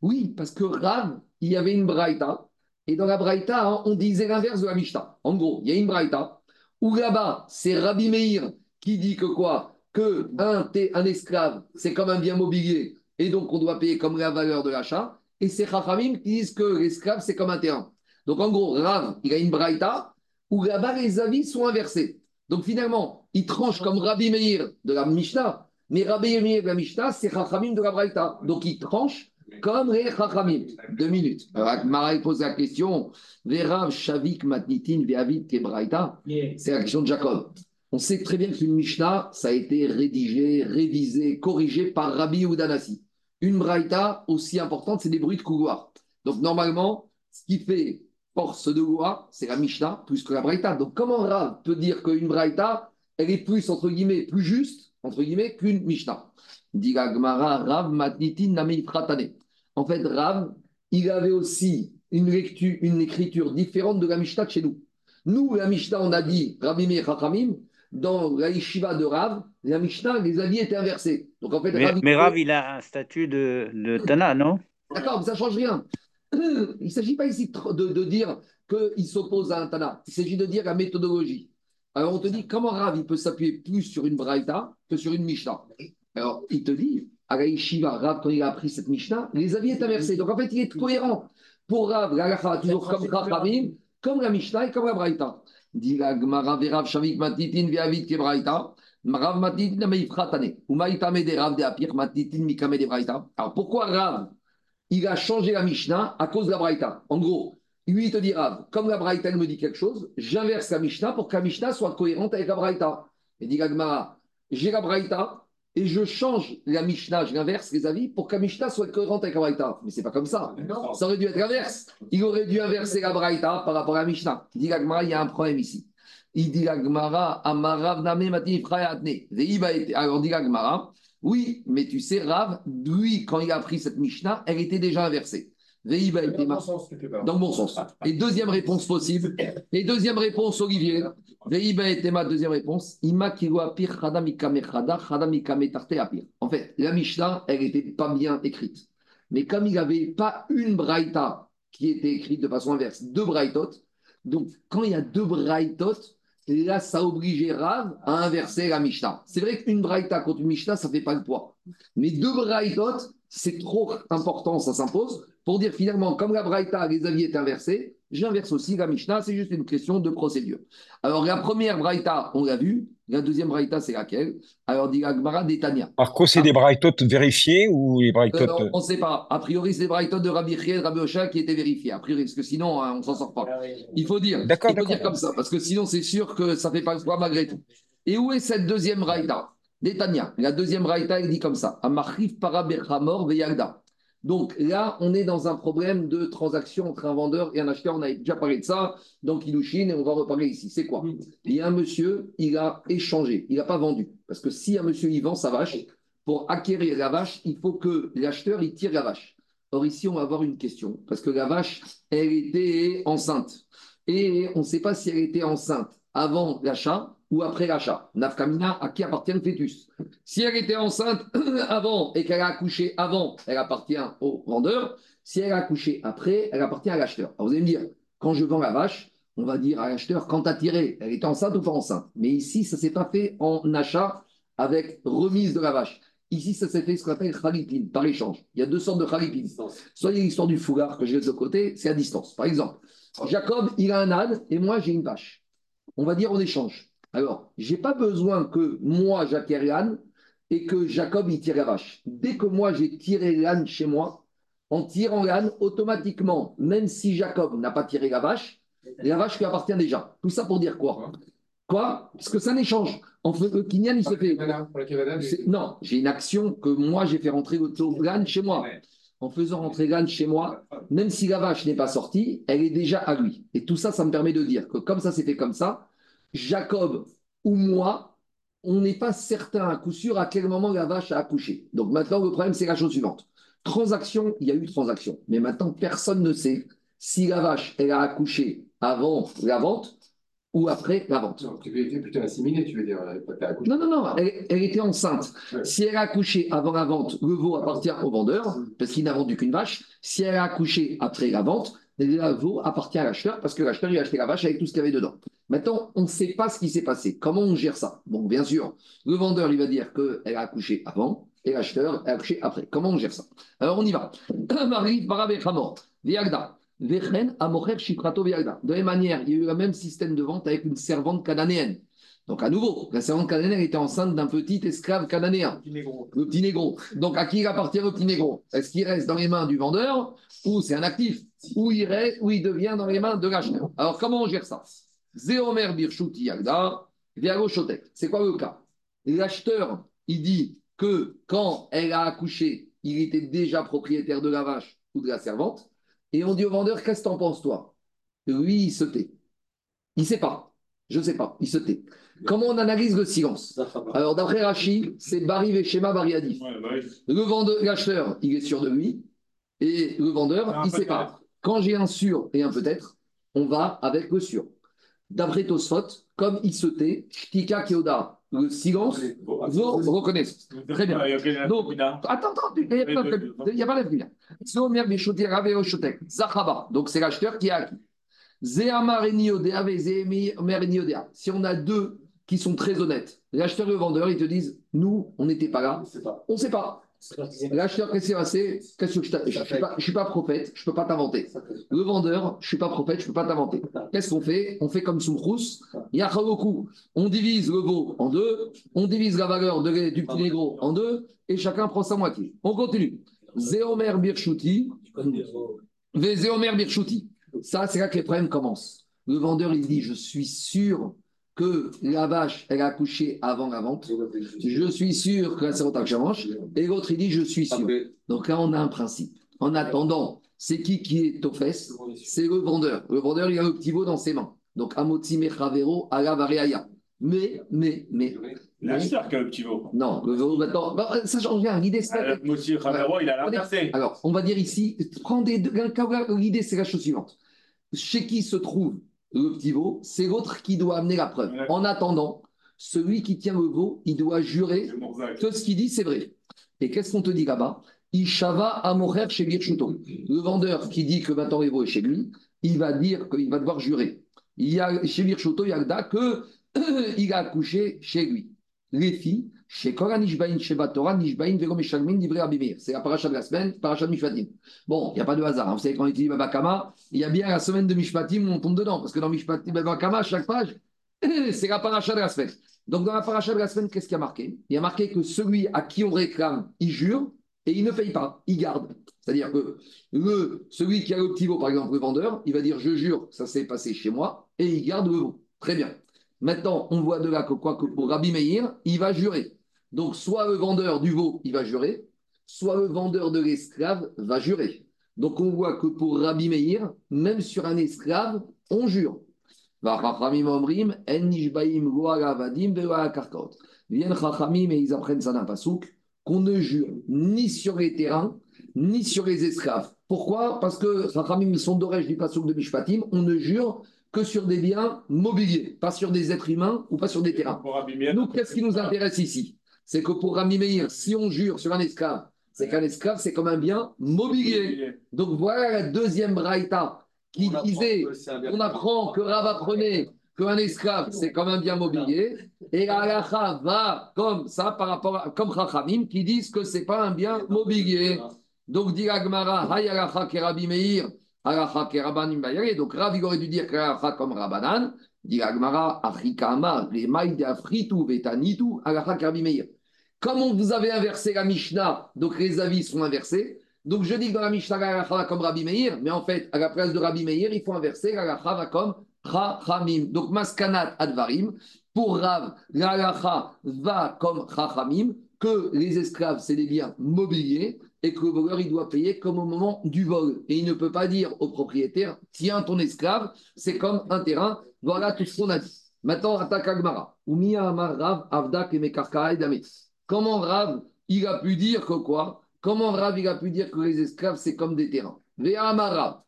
Oui, parce que Rav, il y avait une Braïta. Et dans la Braïta, hein, on disait l'inverse de la Mishnah. En gros, il y a une Braïta où là-bas, c'est Rabbi Meir qui dit que quoi? Que un, un esclave, c'est comme un bien mobilier, et donc on doit payer comme la valeur de l'achat. Et c'est Chachamim qui disent que l'esclave, c'est comme un terrain. Donc en gros, Rav, il a une Braïta où là-bas, les avis sont inversés. Donc finalement, il tranche comme Rabbi Meir de la Mishnah, mais Rabbi Meir de la Mishnah, c'est Chachamim de la Braïta. Donc il tranche comme les Chachamim. Deux minutes. Alors, Marais pose la question Verav, Shavik, Matnitin, Kebraïta. C'est la question de Jacob. On sait très bien qu'une Mishnah, ça a été rédigé, révisé, corrigé par Rabbi Udanasi. Une Braïta aussi importante, c'est des bruits de couloir. Donc normalement, ce qui fait force de loi, c'est la Mishnah plus que la Braïta. Donc comment Rav peut dire qu'une Braïta, elle est plus, entre guillemets, plus juste entre guillemets, qu'une Mishnah? Dit Rav Matnitin. En fait, Rav, il avait aussi une, lecture, une écriture différente de la Mishnah de chez nous. Nous, la Mishnah, on a dit Rabbi Meir dans la yeshiva de Rav, la Mishnah, les avis étaient inversés. Donc en fait, Mais, Rav, mais Rav, il a un statut de, de Tana, non? D'accord, mais ça ne change rien. Il ne s'agit pas ici de, de- de dire qu'il s'oppose à un Tana. Il s'agit de dire la méthodologie. Alors on te dit comment Rav il peut s'appuyer plus sur une Braïta que sur une Mishnah? Alors il te dit, à la Yeshiva, Rav, quand il a appris cette Mishnah, les avis étaient inversés. Donc en fait, il est cohérent. Pour Rav, la toujours comme Rachamim, comme la Mishnah et comme la Braïta. Alors pourquoi Rav il a changé la Mishnah à cause de la Braïta? En gros, lui, il te dit, Rav, comme la Braïta me dit quelque chose, j'inverse la Mishnah pour que la Mishnah soit cohérente avec la Braïta. Et dit j'ai la Braïta et je change la Mishnah, je l'inverse les avis pour que la Mishnah soit cohérente avec la Braïta. Mais c'est pas comme ça. Ça aurait dû être l'inverse. Il aurait dû inverser la Braïta par rapport à la Mishnah. Il dit Gagmara, il y a un problème ici. Il dit Gagmara, Amarav Name Mati Alors dit Gagmara, oui, mais tu sais, Rav, lui, quand il a appris cette Mishnah, elle était déjà inversée. Dans le bon sens. Et deuxième réponse possible. Et deuxième réponse, Olivier. Veiba ma deuxième réponse. Ima pir. En fait, la Mishnah, elle n'était pas bien écrite. Mais comme il n'avait pas une braïta qui était écrite de façon inverse, deux braïtot, donc quand il y a deux braïtot, là, ça obligeait Rav à inverser la Mishnah. C'est vrai qu'une braïta contre une Mishnah, ça ne fait pas le poids. Mais deux braïtot, c'est trop important, ça s'impose, pour dire finalement, comme la braïta, les avis étaient inversés, j'inverse aussi la Mishnah, c'est juste une question de procédure. Alors la première braïta, on l'a vu, la deuxième braïta, c'est laquelle? Alors dit la Gemara d'Etania. Par contre, c'est des braïtotes vérifiés ou les Euh, braïtotes on ne sait pas. A priori, c'est les braïtotes de Rabbi Chiel, Rabbi Ocha qui étaient vérifiés. A priori, parce que sinon, hein, on s'en sort pas. Il faut dire. D'accord, il faut dire comme ça, parce que sinon, c'est sûr que ça ne fait pas le poids malgré tout. Et où est cette deuxième braïta? D'Etania. La deuxième braïta, il dit comme ça. Amarif para berhamor veyagda. Donc là, on est dans un problème de transaction entre un vendeur et un acheteur. On a déjà parlé de ça dans Kilushin et on va reparler ici. C'est quoi? Il y a un monsieur, il a échangé, il n'a pas vendu. Parce que si un monsieur, il vend sa vache, pour acquérir la vache, il faut que l'acheteur, il tire la vache. Or ici, on va avoir une question. Parce que la vache, elle était enceinte. Et on ne sait pas si elle était enceinte avant l'achat ou après l'achat. Nafkamina, à qui appartient le fœtus? Si elle était enceinte avant et qu'elle a accouché avant, elle appartient au vendeur. Si elle a accouché après, elle appartient à l'acheteur. Alors vous allez me dire, quand je vends la vache, on va dire à l'acheteur, quand tu as tiré, elle était enceinte ou pas enceinte? Mais ici, ça ne s'est pas fait en achat avec remise de la vache. Ici, ça s'est fait ce qu'on appelle khalipin, par échange. Il y a deux sortes de khalipin. Soit il y a l'histoire du foulard que laisse de côté, c'est à distance. Par exemple, Jacob, il a un âne et moi, j'ai une vache. On va dire on échange. Alors, je n'ai pas besoin que moi, j'acquière l'âne et que Jacob, il tire la vache. Dès que moi, j'ai tiré l'âne chez moi, en tirant l'âne, automatiquement, même si Jacob n'a pas tiré la vache, la vache lui appartient déjà. Tout ça pour dire quoi? Quoi? Parce que c'est un échange. En fait, le Kinyan, il se fait. C'est- Non, j'ai une action que moi, j'ai fait rentrer l'âne chez moi. En faisant rentrer l'âne chez moi, même si la vache n'est pas sortie, elle est déjà à lui. Et tout ça, ça me permet de dire que comme ça s'est fait comme ça, Jacob ou moi, on n'est pas certain à coup sûr à quel moment la vache a accouché. Donc maintenant, le problème, c'est la chose suivante. Transaction, il y a eu transaction. Mais maintenant, personne ne sait si la vache, elle a accouché avant la vente ou après la vente. Non, tu veux plutôt assimilé, tu veux dire. euh. Non, non, non, elle, elle était enceinte. Ouais. Si elle a accouché avant la vente, le veau appartient au vendeur, parce qu'il n'a vendu qu'une vache. Si elle a accouché après la vente, le veau appartient à l'acheteur, parce que l'acheteur, il a acheté la vache avec tout ce qu'il y avait dedans. Maintenant, on ne sait pas ce qui s'est passé. Comment on gère ça? Bon, bien sûr, le vendeur, il va dire qu'elle a accouché avant, et l'acheteur a accouché après. Comment on gère ça? Alors, on y va. De la même manière, il y a eu le même système de vente avec une servante cananéenne. Donc, à nouveau, la servante cananéenne était enceinte d'un petit esclave cananéen, le petit négro. Donc, à qui il appartient le petit négro? Est-ce qu'il reste dans les mains du vendeur ou c'est un actif? Ou il, reste, ou il devient dans les mains de l'acheteur? Alors, comment on gère ça? Zéomer Birchuti Yagda. C'est quoi le cas? L'acheteur, il dit que quand elle a accouché, il était déjà propriétaire de la vache ou de la servante. Et on dit au vendeur, qu'est-ce que t'en penses, toi? Lui, il se tait. Il ne sait pas. Je ne sais pas, il se tait. Comment on analyse le silence? Alors, d'après Rachid, c'est Bari et Shema Bari Adif. Le vendeur, l'acheteur, il est sûr de lui, et le vendeur, Un il ne sait pas. Quand j'ai un sûr et un peut-être, on va avec le sûr. D'après Tosfot, comme il se tait, Shtika Kyoda, le silence, vaut reconnaissance. Très bien. Donc. Attends, attends, il n'y a pas de Zomer Bishoté Rave Oshotek, Zachaba, donc c'est l'acheteur qui a acquis. Zéamar. Si on a deux qui sont très honnêtes, l'acheteur et le vendeur, ils te disent Nous, on n'était pas là, on ne sait pas. L'acheteur, qu'est-ce qui s'est passé Qu'est-ce que je ne suis, pas- suis pas prophète, je ne peux pas t'inventer. Le vendeur, je ne suis pas prophète, je ne peux pas t'inventer. Qu'est-ce qu'on fait? On fait comme Soumchrous, Yacharoku. On divise le veau en deux, on divise la valeur du petit négro en deux, et chacun prend sa moitié. On continue. Zéomer Birchuti, Zéomer Birchuti. Ça, c'est là que les problèmes commencent. Le vendeur, il dit Je suis sûr que la vache, elle a accouché avant la vente. Je suis sûr que c'est que j'avance. Et l'autre, il dit Je suis sûr. Donc là, on a un principe. En attendant, c'est qui qui est aux fesses? C'est le vendeur. Le vendeur, il a le petit veau dans ses mains. Donc, Amotzi Mechavero, Ala Vareaya. Mais, mais, mais, L'acheteur qui a le petit veau. non, le veau, maintenant, bah, ça change rien. L'idée, c'est Euh, Monsieur il a l'inversé. alors, on va dire ici, l'idée, c'est la chose suivante. Chez qui se trouve le petit veau, c'est l'autre qui doit amener la preuve. En attendant, celui qui tient le veau, il doit jurer que ce qu'il dit, c'est vrai. Et qu'est-ce qu'on te dit là-bas? Ishava Amorer chez Birchuto. Le vendeur qui dit que maintenant le veau est chez lui, il va dire qu'il va devoir jurer. Il y a chez Birchuto, il y a le da que il a accouché chez lui. Les filles, chez chez. C'est la paracha de la semaine, paracha de Mishpatim. Bon, il n'y a pas de hasard. hein. Vous savez, quand on étudie Babakama, il y a bien la semaine de Mishpatim, on tombe dedans. Parce que dans Mishpatim, Babakama, chaque page, c'est la paracha de la semaine. Donc, dans la paracha de la semaine, qu'est-ce qu'il y a marqué? Il y a marqué que celui à qui on réclame, il jure et il ne paye pas, il garde. C'est-à-dire que le, celui qui a le petit par exemple, le vendeur, il va dire Je jure, ça s'est passé chez moi, et il garde le veau. Très bien. Maintenant, on voit de là que quoi que pour Rabbi Meir, il va jurer. Donc, soit le vendeur du veau, il va jurer, soit le vendeur de l'esclave va jurer. Donc, on voit que pour Rabbi Meir, même sur un esclave, on jure. Viennent Chachamim et ils apprennent ça d'un pasouk, qu'on ne jure ni sur les terrains, ni sur les esclaves. Pourquoi? Parce que Chachamim, ils sont d'orège du pasouk de Mishpatim, on ne jure que sur des biens mobiliers, pas sur des êtres humains ou pas sur des terrains. Nous, qu'est-ce qui nous intéresse ici? C'est que pour Rami Meir, si on jure sur un esclave, c'est qu'un esclave, c'est comme un bien mobilier. Donc voilà la deuxième braïta qui disait, on apprend que Rav apprenait qu'un esclave, c'est comme un bien mobilier, et la halacha va comme ça par rapport à, comme Chachamim, qui disent que c'est pas un bien mobilier. Donc, dit Agmara, Hay halacha ke Rabbi Meir, halacha ke Rabbanim Bayare. Donc, Rav, il aurait dû dire que la halacha comme Rabbanan. Dit Agmara, Afrika Amar, les maïs de Afritu, Vetanitu, halacha ke Rabbi Meir. Comme on vous avait inversé la Mishnah, donc les avis sont inversés. Donc, je dis que dans la Mishnah, va comme Rabbi Meir, mais en fait, à la place de Rabbi Meir, il faut inverser, la halacha va comme Chachamim. Donc, Maskanat Advarim. Pour Rav, la halacha va comme Chachamim, que les esclaves, c'est des biens mobiliers et que le voleur, il doit payer comme au moment du vol. Et il ne peut pas dire au propriétaire, tiens ton esclave, c'est comme un terrain. Voilà tout ce qu'on a dit. Maintenant, attaque Agmara. Oumia Amar Rav, Avdak et Mekarka et. Comment Rav, il a pu dire que quoi? Comment Rav, il a pu dire que les esclaves, c'est comme des terrains? Rav.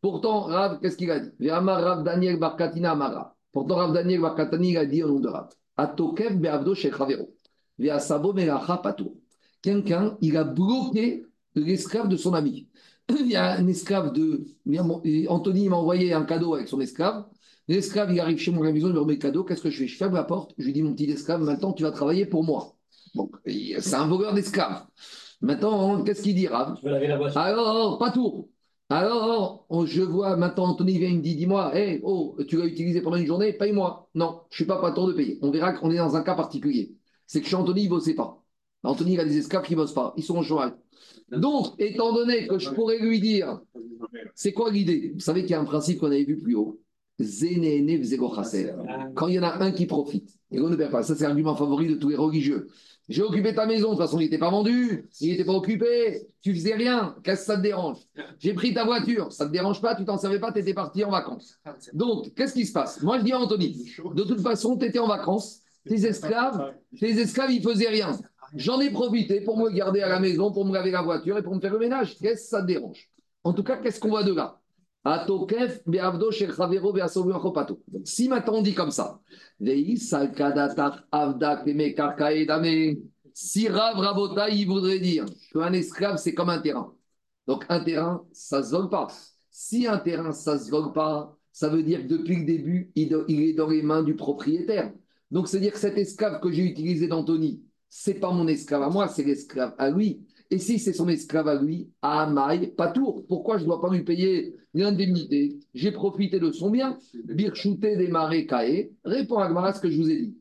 Pourtant, Rav, qu'est-ce qu'il a dit? Vea Amar Rav Daniel Barkatina Amara. Pourtant, Rav Daniel Barkatani, il a dit au nom de Rav. Atokev Beavdo Shechavero. Vea Sabo Melacha Pato. Quelqu'un, il a bloqué l'esclave de son ami. Il y a un esclave de. Anthony m'a envoyé un cadeau avec son esclave. L'esclave, il arrive chez moi à la maison, il me remet le cadeau. Qu'est-ce que je fais? Je ferme la porte. Je lui dis, mon petit esclave, maintenant tu vas travailler pour moi. Bon, c'est un voleur d'esclaves. Maintenant, qu'est-ce qu'il dit, Rav Tu veux laver la voiture? Alors, pas tout. Alors, je vois maintenant Anthony vient, il me dit Dis-moi, hey, oh, tu l'as utilisé pendant une journée, paye-moi. Non, je ne suis pas patron de payer. On verra qu'on est dans un cas particulier. C'est que chez Anthony, il ne bossait pas. Anthony, il a des esclaves qui ne bossent pas. Ils sont au chômage. Donc, étant donné que je pourrais lui dire C'est quoi l'idée? Vous savez qu'il y a un principe qu'on avait vu plus haut chasser. Quand il y en a un qui profite et qu'on ne perd pas, ça c'est l'argument favori de tous les religieux. J'ai occupé ta maison, de toute façon, il n'était pas vendu, il n'était pas occupé, tu faisais rien, qu'est-ce que ça te dérange? J'ai pris ta voiture, ça ne te dérange pas, tu t'en servais pas, tu étais parti en vacances. Donc, qu'est-ce qui se passe? Moi, je dis à Anthony, de toute façon, tu étais en vacances, tes esclaves, tes esclaves, ils faisaient rien. J'en ai profité pour me garder à la maison, pour me laver la voiture et pour me faire le ménage. Qu'est-ce que ça te dérange? En tout cas, qu'est-ce qu'on voit de là? Si maintenant on dit comme ça, si Rav Rabota, il voudrait dire qu'un esclave, c'est comme un terrain. Donc un terrain, ça ne se vole pas. Si un terrain, ça ne se vole pas, ça veut dire que depuis le début, il est dans les mains du propriétaire. Donc c'est-à-dire que cet esclave que j'ai utilisé d'Anthony, c'est pas mon esclave à moi, c'est l'esclave à lui. Et si c'est son esclave à lui, à Maï, pas tour. Pourquoi je ne dois pas lui payer l'indemnité J'ai profité de son bien. Birchouté des marais kae. Réponds à ce que je vous ai dit.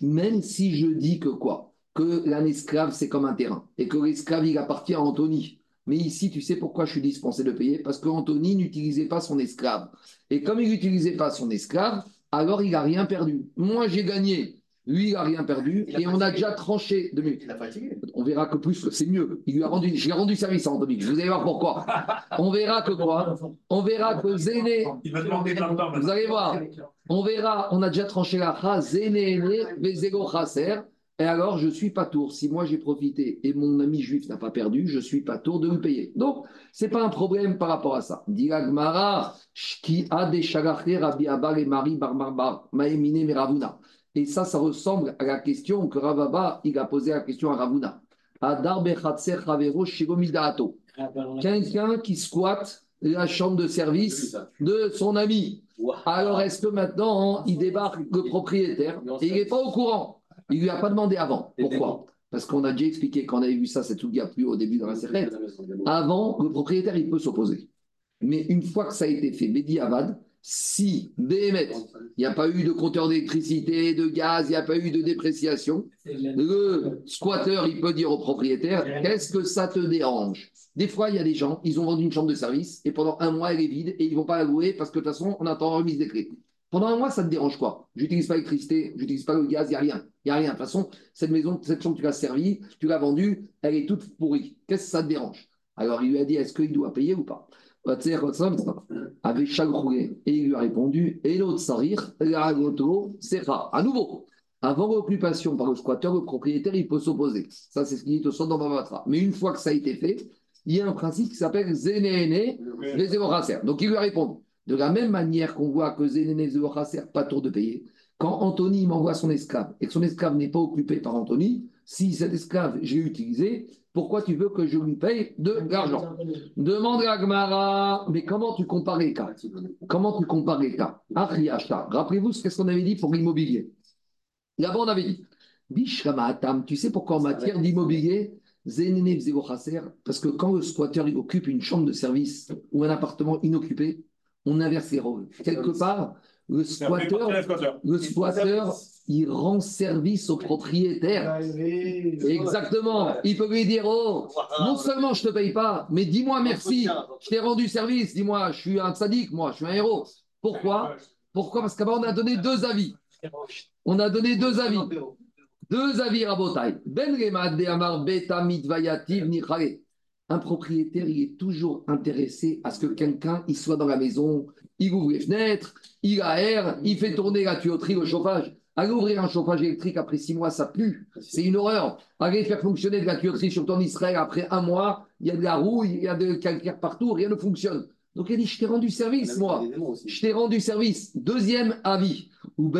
Même si je dis que quoi? Que l'un esclave, c'est comme un terrain. Et que l'esclave, il appartient à Anthony. Mais ici, tu sais pourquoi je suis dispensé de payer? Parce qu'Anthony n'utilisait pas son esclave. Et comme il n'utilisait pas son esclave, alors il n'a rien perdu. Moi, j'ai gagné lui, il n'a rien perdu et on a déjà tranché. De... Il a fatigué. On verra que plus, c'est mieux. Il lui a rendu, je lui ai rendu service à Anthony. Vous allez voir pourquoi. On verra que quoi On verra que Zéné. Il va demander Vous allez voir. On verra, on a déjà tranché la phrase Zéné, Vezego Chaser. Et alors, je suis pas tour. Si moi j'ai profité et mon ami juif n'a pas perdu, je suis pas tour de me payer. Donc, c'est pas un problème par rapport à ça. Dilagmara, qui a des Rabbi Abba et Marie Barbarbar, Maemine Meravuna. Et ça, ça ressemble à la question que Ravaba, il a posé la question à Ravuna. Quelqu'un qui squatte la chambre de service de son ami. Alors, est-ce que maintenant, il débarque le propriétaire et il n'est pas au courant? Il ne lui a pas demandé avant. Pourquoi? Parce qu'on a déjà expliqué, quand on avait vu ça, c'est tout le plus au début de la série. Avant, le propriétaire, il peut s'opposer. Mais une fois que ça a été fait, Bédi Avad, si BMS, il n'y a pas eu de compteur d'électricité, de gaz, il n'y a pas eu de dépréciation, le squatteur, il peut dire au propriétaire, qu'est-ce que ça te dérange? Des fois, il y a des gens, ils ont vendu une chambre de service et pendant un mois, elle est vide et ils ne vont pas la louer parce que de toute façon, on attend remise des clés. Pendant un mois, ça te dérange quoi? J'utilise pas l'électricité, j'utilise pas le gaz, il n'y a rien. Il n'y a rien. De toute façon, cette maison, cette chambre, tu l'as servie, tu l'as vendue, elle est toute pourrie. Qu'est-ce que ça te dérange? Alors, il lui a dit, est-ce qu'il doit payer ou pas? Avec chaque Et il lui a répondu À nouveau, avant l'occupation par le squatteur, le propriétaire, il peut s'opposer. Ça, c'est ce qu'il dit au son dans Bavatra. Mais une fois que ça a été fait, il y a un principe qui s'appelle Zénéné, les Donc il lui a répondu. De la même manière qu'on voit que Zénéné, pas tour de payer, quand Anthony m'envoie son esclave et que son esclave n'est pas occupé par Anthony, si cet esclave j'ai utilisé, pourquoi tu veux que je lui paye de l'argent Demande à Gmara, mais comment tu compares les cas Comment tu compares les cas? Rappelez-vous ce qu'on avait dit pour l'immobilier. Là-bas, on avait dit tu sais pourquoi en matière d'immobilier, parce que quand le squatter il occupe une chambre de service ou un appartement inoccupé, on inverse les rôles. Quelque part, le squatter, le squatteur il rend service au propriétaire. Exactement. Il peut lui dire Oh, non seulement je ne te paye pas, mais dis-moi merci, je t'ai rendu service. Dis-moi, je suis un sadique, moi, je suis un héros. Pourquoi? Pourquoi? Parce qu'avant, on a donné deux avis. On a donné deux avis. Deux avis Rabotai. Ben un propriétaire, il est toujours intéressé à ce que quelqu'un il soit dans la maison, il ouvre les fenêtres, il aère, il fait tourner la tuyauterie, le chauffage. Aller ouvrir un chauffage électrique après six mois, ça pue. C'est une horreur. Aller faire fonctionner de la tuyauterie, surtout en Israël, après un mois, il y a de la rouille, il y a de calcaire partout, rien ne fonctionne. Donc il dit, je t'ai rendu service, moi. Je t'ai rendu service. Deuxième avis. On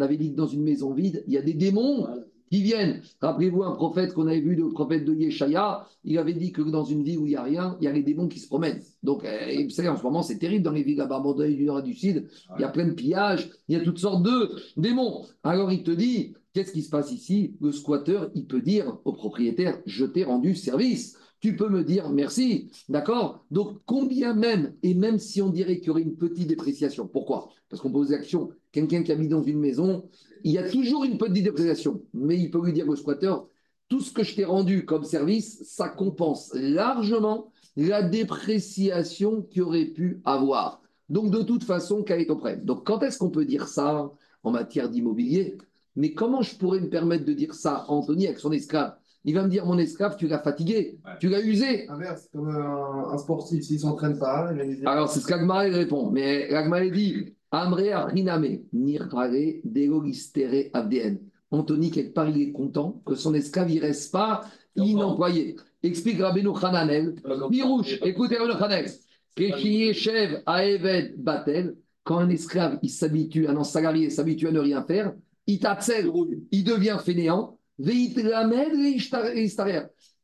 avait dit que dans une maison vide, il y a des démons qui viennent. Rappelez-vous un prophète qu'on avait vu, le prophète de Yeshaya, il avait dit que dans une ville où il n'y a rien, il y a les démons qui se promènent. Donc, euh, vous savez, en ce moment, c'est terrible dans les villes là-bas, du nord et du sud, il y a plein de pillages, il y a toutes sortes de démons. Alors, il te dit, qu'est-ce qui se passe ici? Le squatteur, il peut dire au propriétaire, je t'ai rendu service tu peux me dire merci, d'accord? Donc, combien même, et même si on dirait qu'il y aurait une petite dépréciation, pourquoi? Parce qu'on pose l'action, quelqu'un qui habite dans une maison, il y a toujours une petite dépréciation, mais il peut lui dire au squatteur, tout ce que je t'ai rendu comme service, ça compense largement la dépréciation qu'il aurait pu avoir. Donc, de toute façon, quel est ton problème? Donc, quand est-ce qu'on peut dire ça en matière d'immobilier? Mais comment je pourrais me permettre de dire ça à Anthony avec son esclave? Il va me dire Mon esclave, tu l'as fatigué, tu l'as usé. Inverse, comme un, un sportif, s'il s'entraîne pas, il Alors, c'est ce qu'Agmaré répond. Mais l'Agmaré dit Amré Ariname, Nirhare, Degolistere Avdn. Anthony, quelque part, il est content que son esclave ne reste pas inemployé. Explique Rabbeinu Hananel. Pirouche, écoutez Rabbeinu Hananel. Keshiyechev Aeved Batel, quand un esclave il s'habitue, un salarié s'habitue à ne rien faire, il t'accèle, il devient fainéant,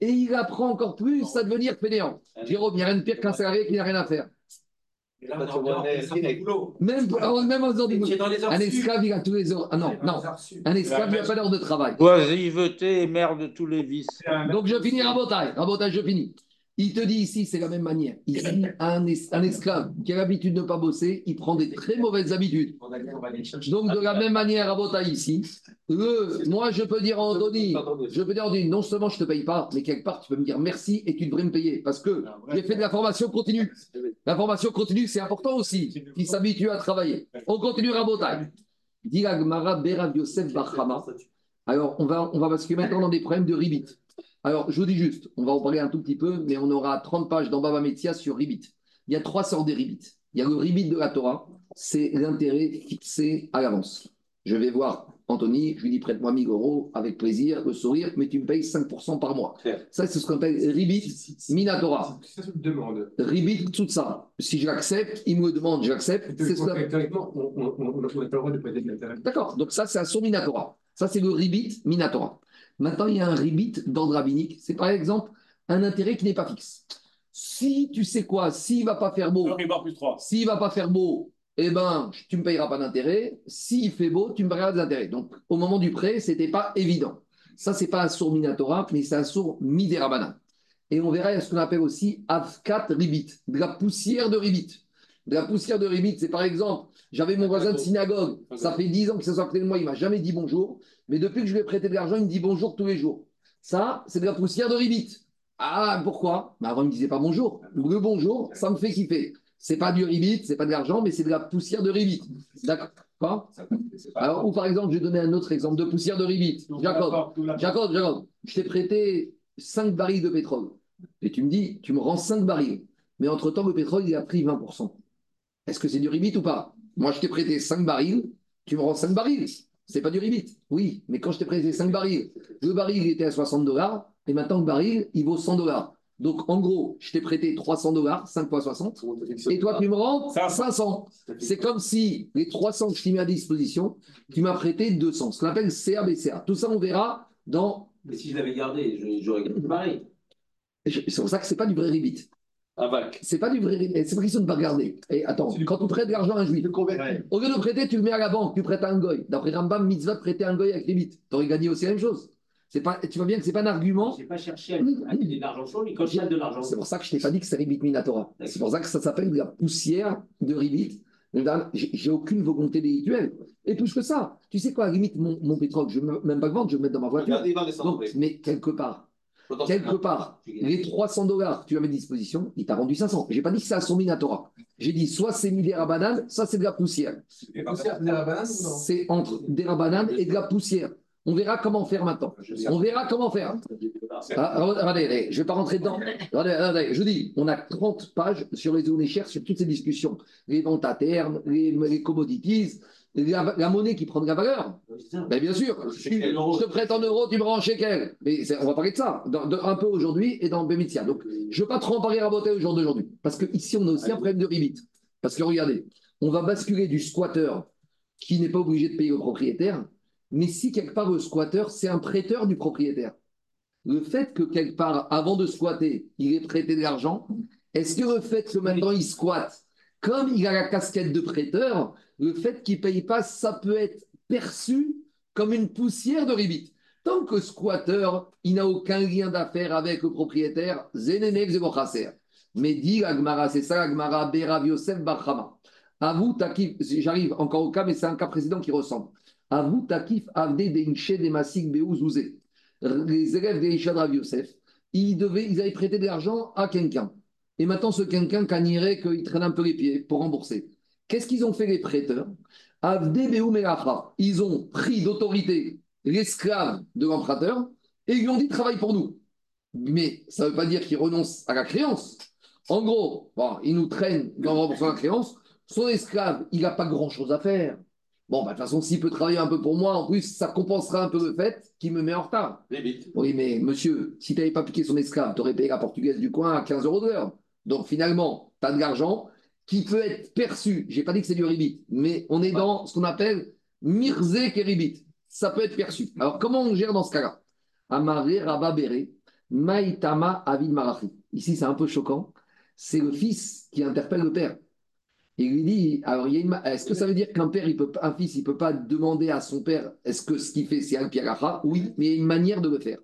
et il apprend encore plus à devenir fainéant. Jérôme, il n'y a rien de pire qu'un salarié qui n'a rien à faire. Là, on certain boulot. Même, même en faisant du les heures Un esclave, il a tous les heures. Ah non, non. Un esclave, il n'a pas d'heure de travail. Oisiveté et mère de tous les vices. Donc je finis Rabotage. Rabotage, je finis. Il te dit ici, c'est la même manière. Ici, un, es- un esclave qui a l'habitude de ne pas bosser, il prend des très mauvaises habitudes. Donc de la même manière, Rabotage ici, le, moi je peux dire à Anthony, je peux dire à Anthony, non seulement je ne te paye pas, mais quelque part tu peux me dire merci et tu devrais me payer parce que j'ai fait de la formation continue. La formation continue, c'est important aussi, qui s'habitue à travailler. On continue Rabotage. Dit Berav Yosef. Alors, on va, on va basculer maintenant dans des problèmes de Ribit. Alors, je vous dis juste, on va en parler un tout petit peu, mais on aura 30 pages dans Baba Metzia sur Ribit. Il y a trois sortes de Ribit. Il y a le Ribit de la Torah, c'est l'intérêt fixé à l'avance. Je vais voir Anthony, je lui dis prête-moi 1000 euros avec plaisir, le sourire, mais tu me payes 5% par mois. Ça, c'est ce qu'on appelle Ribit Minatora. C'est ça, demandes. Ribit, tout ça. Si je l'accepte, il me le demande, j'accepte. C'est ce qu'on appelle- Théoriquement, on n'a pas le droit de prêter de l'intérêt. D'accord, donc ça, c'est un son Minatora. Ça, c'est le ribit Minatora. Maintenant, il y a un ribit d'ordre rabbinique. C'est par exemple un intérêt qui n'est pas fixe. Si tu sais quoi, s'il va pas faire beau, Le Ribard plus 3. s'il va pas faire beau, eh ben, tu me payeras pas d'intérêt. S'il fait beau, tu me payeras des intérêts. Donc, au moment du prêt, c'était pas évident. Ça, c'est pas un sourd Minatora, mais c'est un sourd Midérabana. Et on verra, il y a ce qu'on appelle aussi Avkat Ribit, de la poussière de Ribit. De la poussière de Ribit, c'est par exemple, j'avais mon voisin de synagogue, ça fait 10 ans qu'il s'est à côté de moi, il m'a jamais dit bonjour, mais depuis que je lui ai prêté de l'argent, il me dit bonjour tous les jours. Ça, c'est de la poussière de Ribit. Ah, pourquoi? Bah Avant, il ne me disait pas bonjour. Le bonjour, ça me fait kiffer. C'est pas du Ribit, c'est pas de l'argent, mais c'est de la poussière de Ribit. D'accord? Quoi Alors, ou par exemple, je vais donner un autre exemple de poussière de Ribit. Jacob, Jacob, Jacob, je t'ai prêté 5 barils de pétrole. Et tu me dis, tu me rends 5 barils. Mais entre-temps, le pétrole, il a pris 20%. Est-ce que c'est du ribit ou pas? Moi, je t'ai prêté 5 barils, tu me rends 5 barils. C'est pas du ribit. Oui, mais quand je t'ai prêté 5 barils, le baril il était à 60 dollars, et maintenant le baril, il vaut 100 dollars. Donc, en gros, je t'ai prêté 300 dollars, 5 fois 60, et toi, tu me rends 500. C'est comme si les 300 que je t'ai mis à disposition, tu m'as prêté 200. Ce qu'on appelle CRBCA. Tout ça, on verra dans. Mais si je l'avais gardé, je- j'aurais gagné pareil. C'est pour ça que c'est pas du vrai ribit. C'est pas du vrai. C'est pas question de pas regarder. Et attends, quand tu prêtes de l'argent à un juif, au lieu de prêter, tu le mets à la banque, tu prêtes à un goy. D'après Rambam, mitzvah de prêter à un goy avec ribit. Tu aurais gagné aussi la même chose. C'est pas, tu vois bien que c'est pas un argument. Je n'ai pas cherché à gagner de l'argent chaud, mais quand il y a de l'argent C'est pour ça que je t'ai pas dit que c'est ribit minatora. C'est pour ça que ça s'appelle de la poussière de ribit. J'ai j'ai aucune volonté délictuelle. Et plus que ça, tu sais quoi, à la limite, mon, mon pétrole, je ne veux même pas le vendre, je vais le mettre dans ma voiture. Donc, mais quelque part, quelque part, les 300 dollars que tu avais à disposition, il t'a rendu 500. J'ai pas dit que c'est à son minatora. J'ai dit soit c'est mis des rabananes, ça c'est de la poussière. C'est entre des rabananes et de la poussière. On verra comment faire maintenant. On verra comment faire. Ah, regardez, je ne vais pas rentrer dedans. Regardez, regardez, je dis, on a 30 pages sur les zones chères, sur toutes ces discussions. Les ventes à terme, les, les commodities, la, la monnaie qui prend de la valeur. Ben, bien sûr, je, je te prête en euros, tu me rends en shekel. Mais on va parler de ça, dans- de- un peu aujourd'hui et dans Bémitia. Donc, je ne veux pas trop en parler à beauté au jour d'aujourd'hui. Parce qu'ici, on a aussi un problème de ribit. Parce que regardez, on va basculer du squatter qui n'est pas obligé de payer au propriétaire, mais si quelque part le squatter, c'est un prêteur du propriétaire. Le fait que quelque part, avant de squatter, il ait prêté de l'argent, est-ce que le fait que maintenant il squatte, comme il a la casquette de prêteur, le fait qu'il ne paye pas, ça peut être perçu comme une poussière de ribit. Tant que squatter, il n'a aucun lien d'affaires avec le propriétaire, Zenenek. Mais dit l'Agmara, c'est ça l'Agmara, Berav Yosef Barchama. À vous, Takif, j'arrive encore au cas, mais c'est un cas précédent qui ressemble. À vous, Takif, Avde Deinche de Masik Beouzouze. Les élèves des Rav Yosef, ils, devaient, ils avaient prêté de l'argent à quelqu'un. Et maintenant, ce quelqu'un cagnerait qu'il traîne un peu les pieds pour rembourser. Qu'est-ce qu'ils ont fait les prêteurs? Ils ont pris d'autorité l'esclave de l'emprunteur et ils lui ont dit travaille pour nous. Mais ça ne veut pas dire qu'il renonce à la créance. En gros, bon, il nous traîne dans de la créance. Son esclave, il n'a pas grand-chose à faire. Bon, bah, de toute façon, s'il peut travailler un peu pour moi, en plus, ça compensera un peu le fait qu'il me met en retard. Oui, mais monsieur, si tu n'avais pas piqué son esclave, tu aurais payé la portugaise du coin à 15 euros de l'heure. Donc finalement, tu as de l'argent qui peut être perçu. Je n'ai pas dit que c'est du ribit, mais on est dans ce qu'on appelle mirze keribit. Ça peut être perçu. Alors comment on gère dans ce cas-là? Amaré Rabba Bere, Maïtama Avid Marachi. Ici, c'est un peu choquant. C'est le fils qui interpelle le père. Il lui dit, alors, est-ce que ça veut dire qu'un père, il peut, un fils, il ne peut pas demander à son père, est-ce que ce qu'il fait, c'est un piagacha Oui, mais il y a une manière de le faire.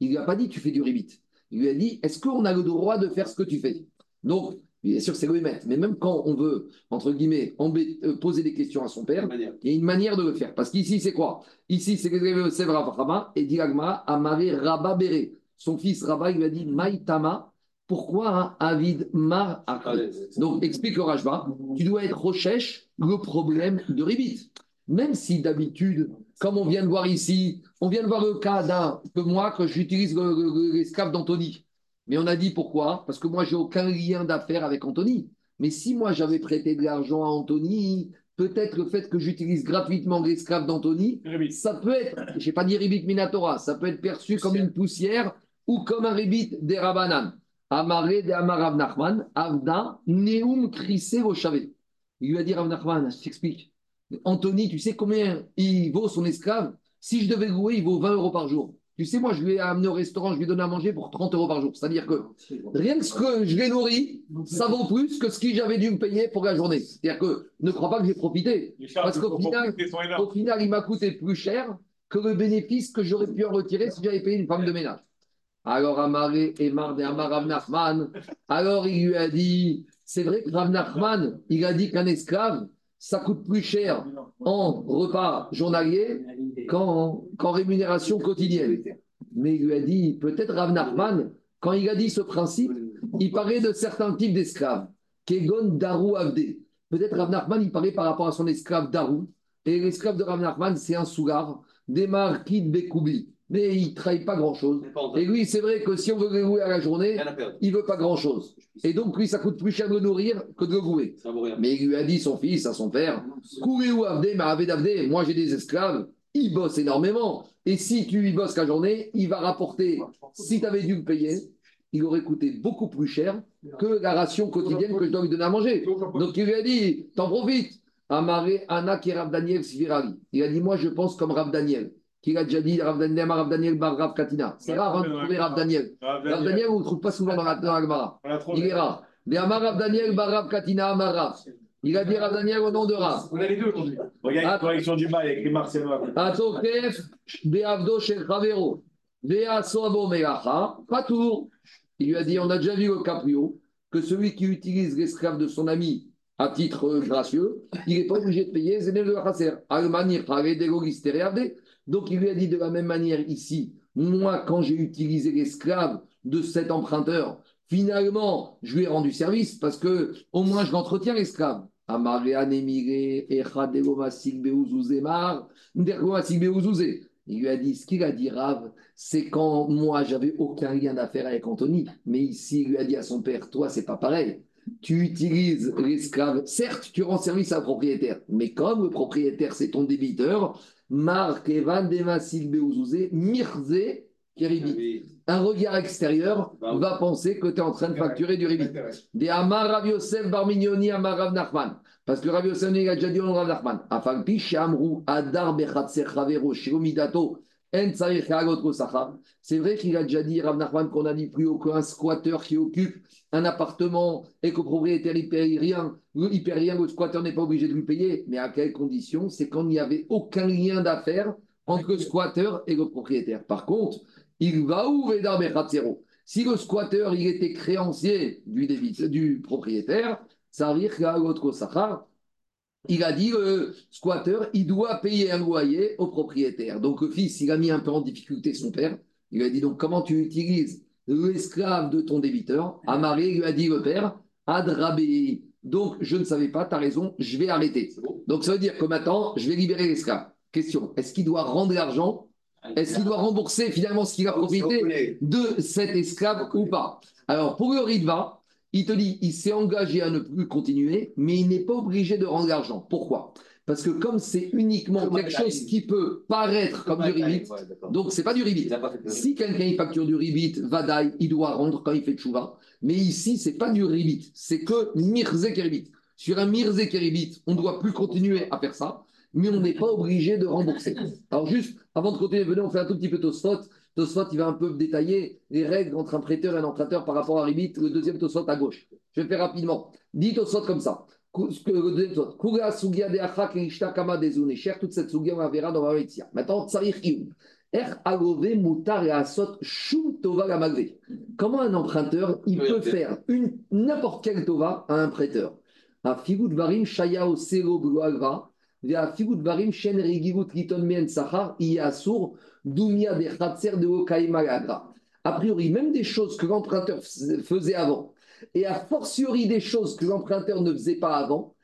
Il ne lui a pas dit, tu fais du ribit. Il lui a dit, est-ce qu'on a le droit de faire ce que tu fais? Donc, bien sûr, c'est émettre, mais même quand on veut, entre guillemets, euh, poser des questions à son père, il y a une manière de le faire. Parce qu'ici, c'est quoi? Ici, c'est que c'est Rama et Diragma Amare Rabba Bere. Son fils Rabba, il lui a dit, Maïtama, pourquoi Avid Mar Donc, explique le Rajba, tu dois être recherche le problème de Ribit. Même si d'habitude, comme on vient de voir ici, on vient de voir le cas d'un, que moi, que j'utilise l'esclave d'Anthony. Mais on a dit pourquoi? Parce que moi, j'ai aucun lien d'affaires avec Anthony. Mais si moi, j'avais prêté de l'argent à Anthony, peut-être le fait que j'utilise gratuitement l'esclave d'Anthony, ça peut être, je n'ai pas dit Ribit Minatora, ça peut être perçu comme une poussière ou comme un Ribit des Rabanan. Amaré de Amarav Nachman, Avda, Neum Krissé Rochavé. Il lui a dit Rav Nachman, je t'explique. Anthony, tu sais combien il vaut son esclave? Si je devais louer, il vaut 20 euros par jour. Tu sais, moi, je lui ai amené au restaurant, je lui ai donné à manger pour 30 euros par jour. C'est-à-dire que rien que ce que je l'ai nourri, ça vaut plus que ce que j'avais dû me payer pour la journée. C'est-à-dire que ne crois pas que j'ai profité. Parce qu'au final, au final, il m'a coûté plus cher que le bénéfice que j'aurais pu en retirer si j'avais payé une femme de ménage. Alors Amaré et Marde Amar Rav Nachman, alors il lui a dit, c'est vrai que Rav Nachman, il a dit qu'un esclave, ça coûte plus cher en repas journalier qu'en rémunération quotidienne. Mais il lui a dit, peut-être Rav Nachman, quand il a dit ce principe, il parlait de certains types d'esclaves, Kegon Daru Avde. Peut-être Rav Nachman, il parlait par rapport à son esclave Daru. Et l'esclave de Rav Nachman, c'est un sougar, des marquis de Bekoubi mais il ne trahit pas grand-chose. Et lui, c'est vrai que si on veut le louer à la journée, il ne veut pas grand-chose. Et donc, lui, ça coûte plus cher de le nourrir que de le louer. Mais il lui a dit, son fils, à son père, ou Avdé, moi j'ai des esclaves, ils bossent énormément. Et si tu lui bosses la journée, il va rapporter, si tu avais dû le payer, il aurait coûté beaucoup plus cher que la ration quotidienne que je dois lui donner à manger. Donc il lui a dit, t'en profites. Amaré Anna qui Rav Daniel Svirali. Il a dit, moi je pense comme Rav Daniel qu'il a déjà dit Rav Daniel, Rav Daniel Bar Rav Katina. C'est rare de trouver Rav Daniel. Rav Daniel, on ne le trouve pas souvent dans la Gemara. Il est rare. Mais Amar Rav Daniel Bar Rav Katina Amar Rav. Il a dit Rav Daniel au nom de Rav. On a les deux aujourd'hui. Regarde, correction du mal, écrit Marcelo. Atokef, Beavdo Shel Chavero, Beasoabo Meacha, Patour. Il lui a dit on a déjà vu au Caprio que celui qui utilise l'esclave de son ami à titre gracieux, il n'est pas obligé de payer Zenel de la Chasser. Allemagne, Chave, Degogis, Tereavde. Donc il lui a dit de la même manière ici, moi quand j'ai utilisé l'esclave de cet emprunteur, finalement je lui ai rendu service parce que au moins je l'entretiens l'esclave. Il lui a dit, ce qu'il a dit Rav, c'est quand moi j'avais aucun lien d'affaire avec Anthony, mais ici il lui a dit à son père, toi c'est pas pareil. Tu utilises l'esclave, certes tu rends service à un propriétaire, mais comme le propriétaire c'est ton débiteur, Marc Evan Demasil Beouzouze, Mirze Keribi. Un regard extérieur va penser que tu es en train de facturer du ribit. Des Amar Rav Yosef Barmignoni Amar Rav Nachman. Parce que Rav Yosef a déjà dit au Rav Nachman. Afal pi Shamru Adar Bechatser Chavero Shiromidato C'est vrai qu'il a déjà dit Rav Nachman qu'on a dit plus haut qu'un squatteur qui occupe un appartement et que le propriétaire ne paye rien, il paye rien, le squatteur n'est pas obligé de lui payer. Mais à quelles conditions? C'est quand il n'y avait aucun lien d'affaires entre le squatteur et le propriétaire. Par contre, il va où zéro Si le squatteur il était créancier du, débit, du propriétaire, ça veut dire qu'à l'autre Sahara, il a dit le squatteur, il doit payer un loyer au propriétaire. Donc le fils, il a mis un peu en difficulté son père. Il a dit donc comment tu utilises l'esclave de ton débiteur, Amaré lui a dit le père, Adrabé. Donc, je ne savais pas, tu as raison, je vais arrêter. Donc, ça veut dire que maintenant, je vais libérer l'esclave. Question est-ce qu'il doit rendre l'argent? Est-ce qu'il doit rembourser finalement ce qu'il a profité de cet esclave ou pas? Alors, pour le Ritva, il te dit il s'est engagé à ne plus continuer, mais il n'est pas obligé de rendre l'argent. Pourquoi? Parce que comme c'est uniquement quelque chose qui peut paraître comme du ribit, donc c'est pas du ribit. Si quelqu'un il facture du ribit, vadaï, il doit rendre quand il fait chouva. Mais ici, c'est pas du ribit, c'est que mirze keribit. Sur un mirze keribit, on ne doit plus continuer à faire ça, mais on n'est pas obligé de rembourser. Alors juste, avant de continuer, venez, on fait un tout petit peu Tosfot. Tosfot, il va un peu détailler les règles entre un prêteur et un emprunteur par rapport à ribit. Le deuxième Tosfot à gauche. Je vais faire rapidement. Dit Tosfot comme ça. De. Toute cette sugia, on la verra dans la Maintenant, tsarich iou. Er Comment un emprunteur, il peut faire une n'importe quelle tova à un prêteur? A figut varim shaya o A priori, même des choses que l'emprunteur faisait avant, et a fortiori des choses que l'emprunteur ne faisait pas avant,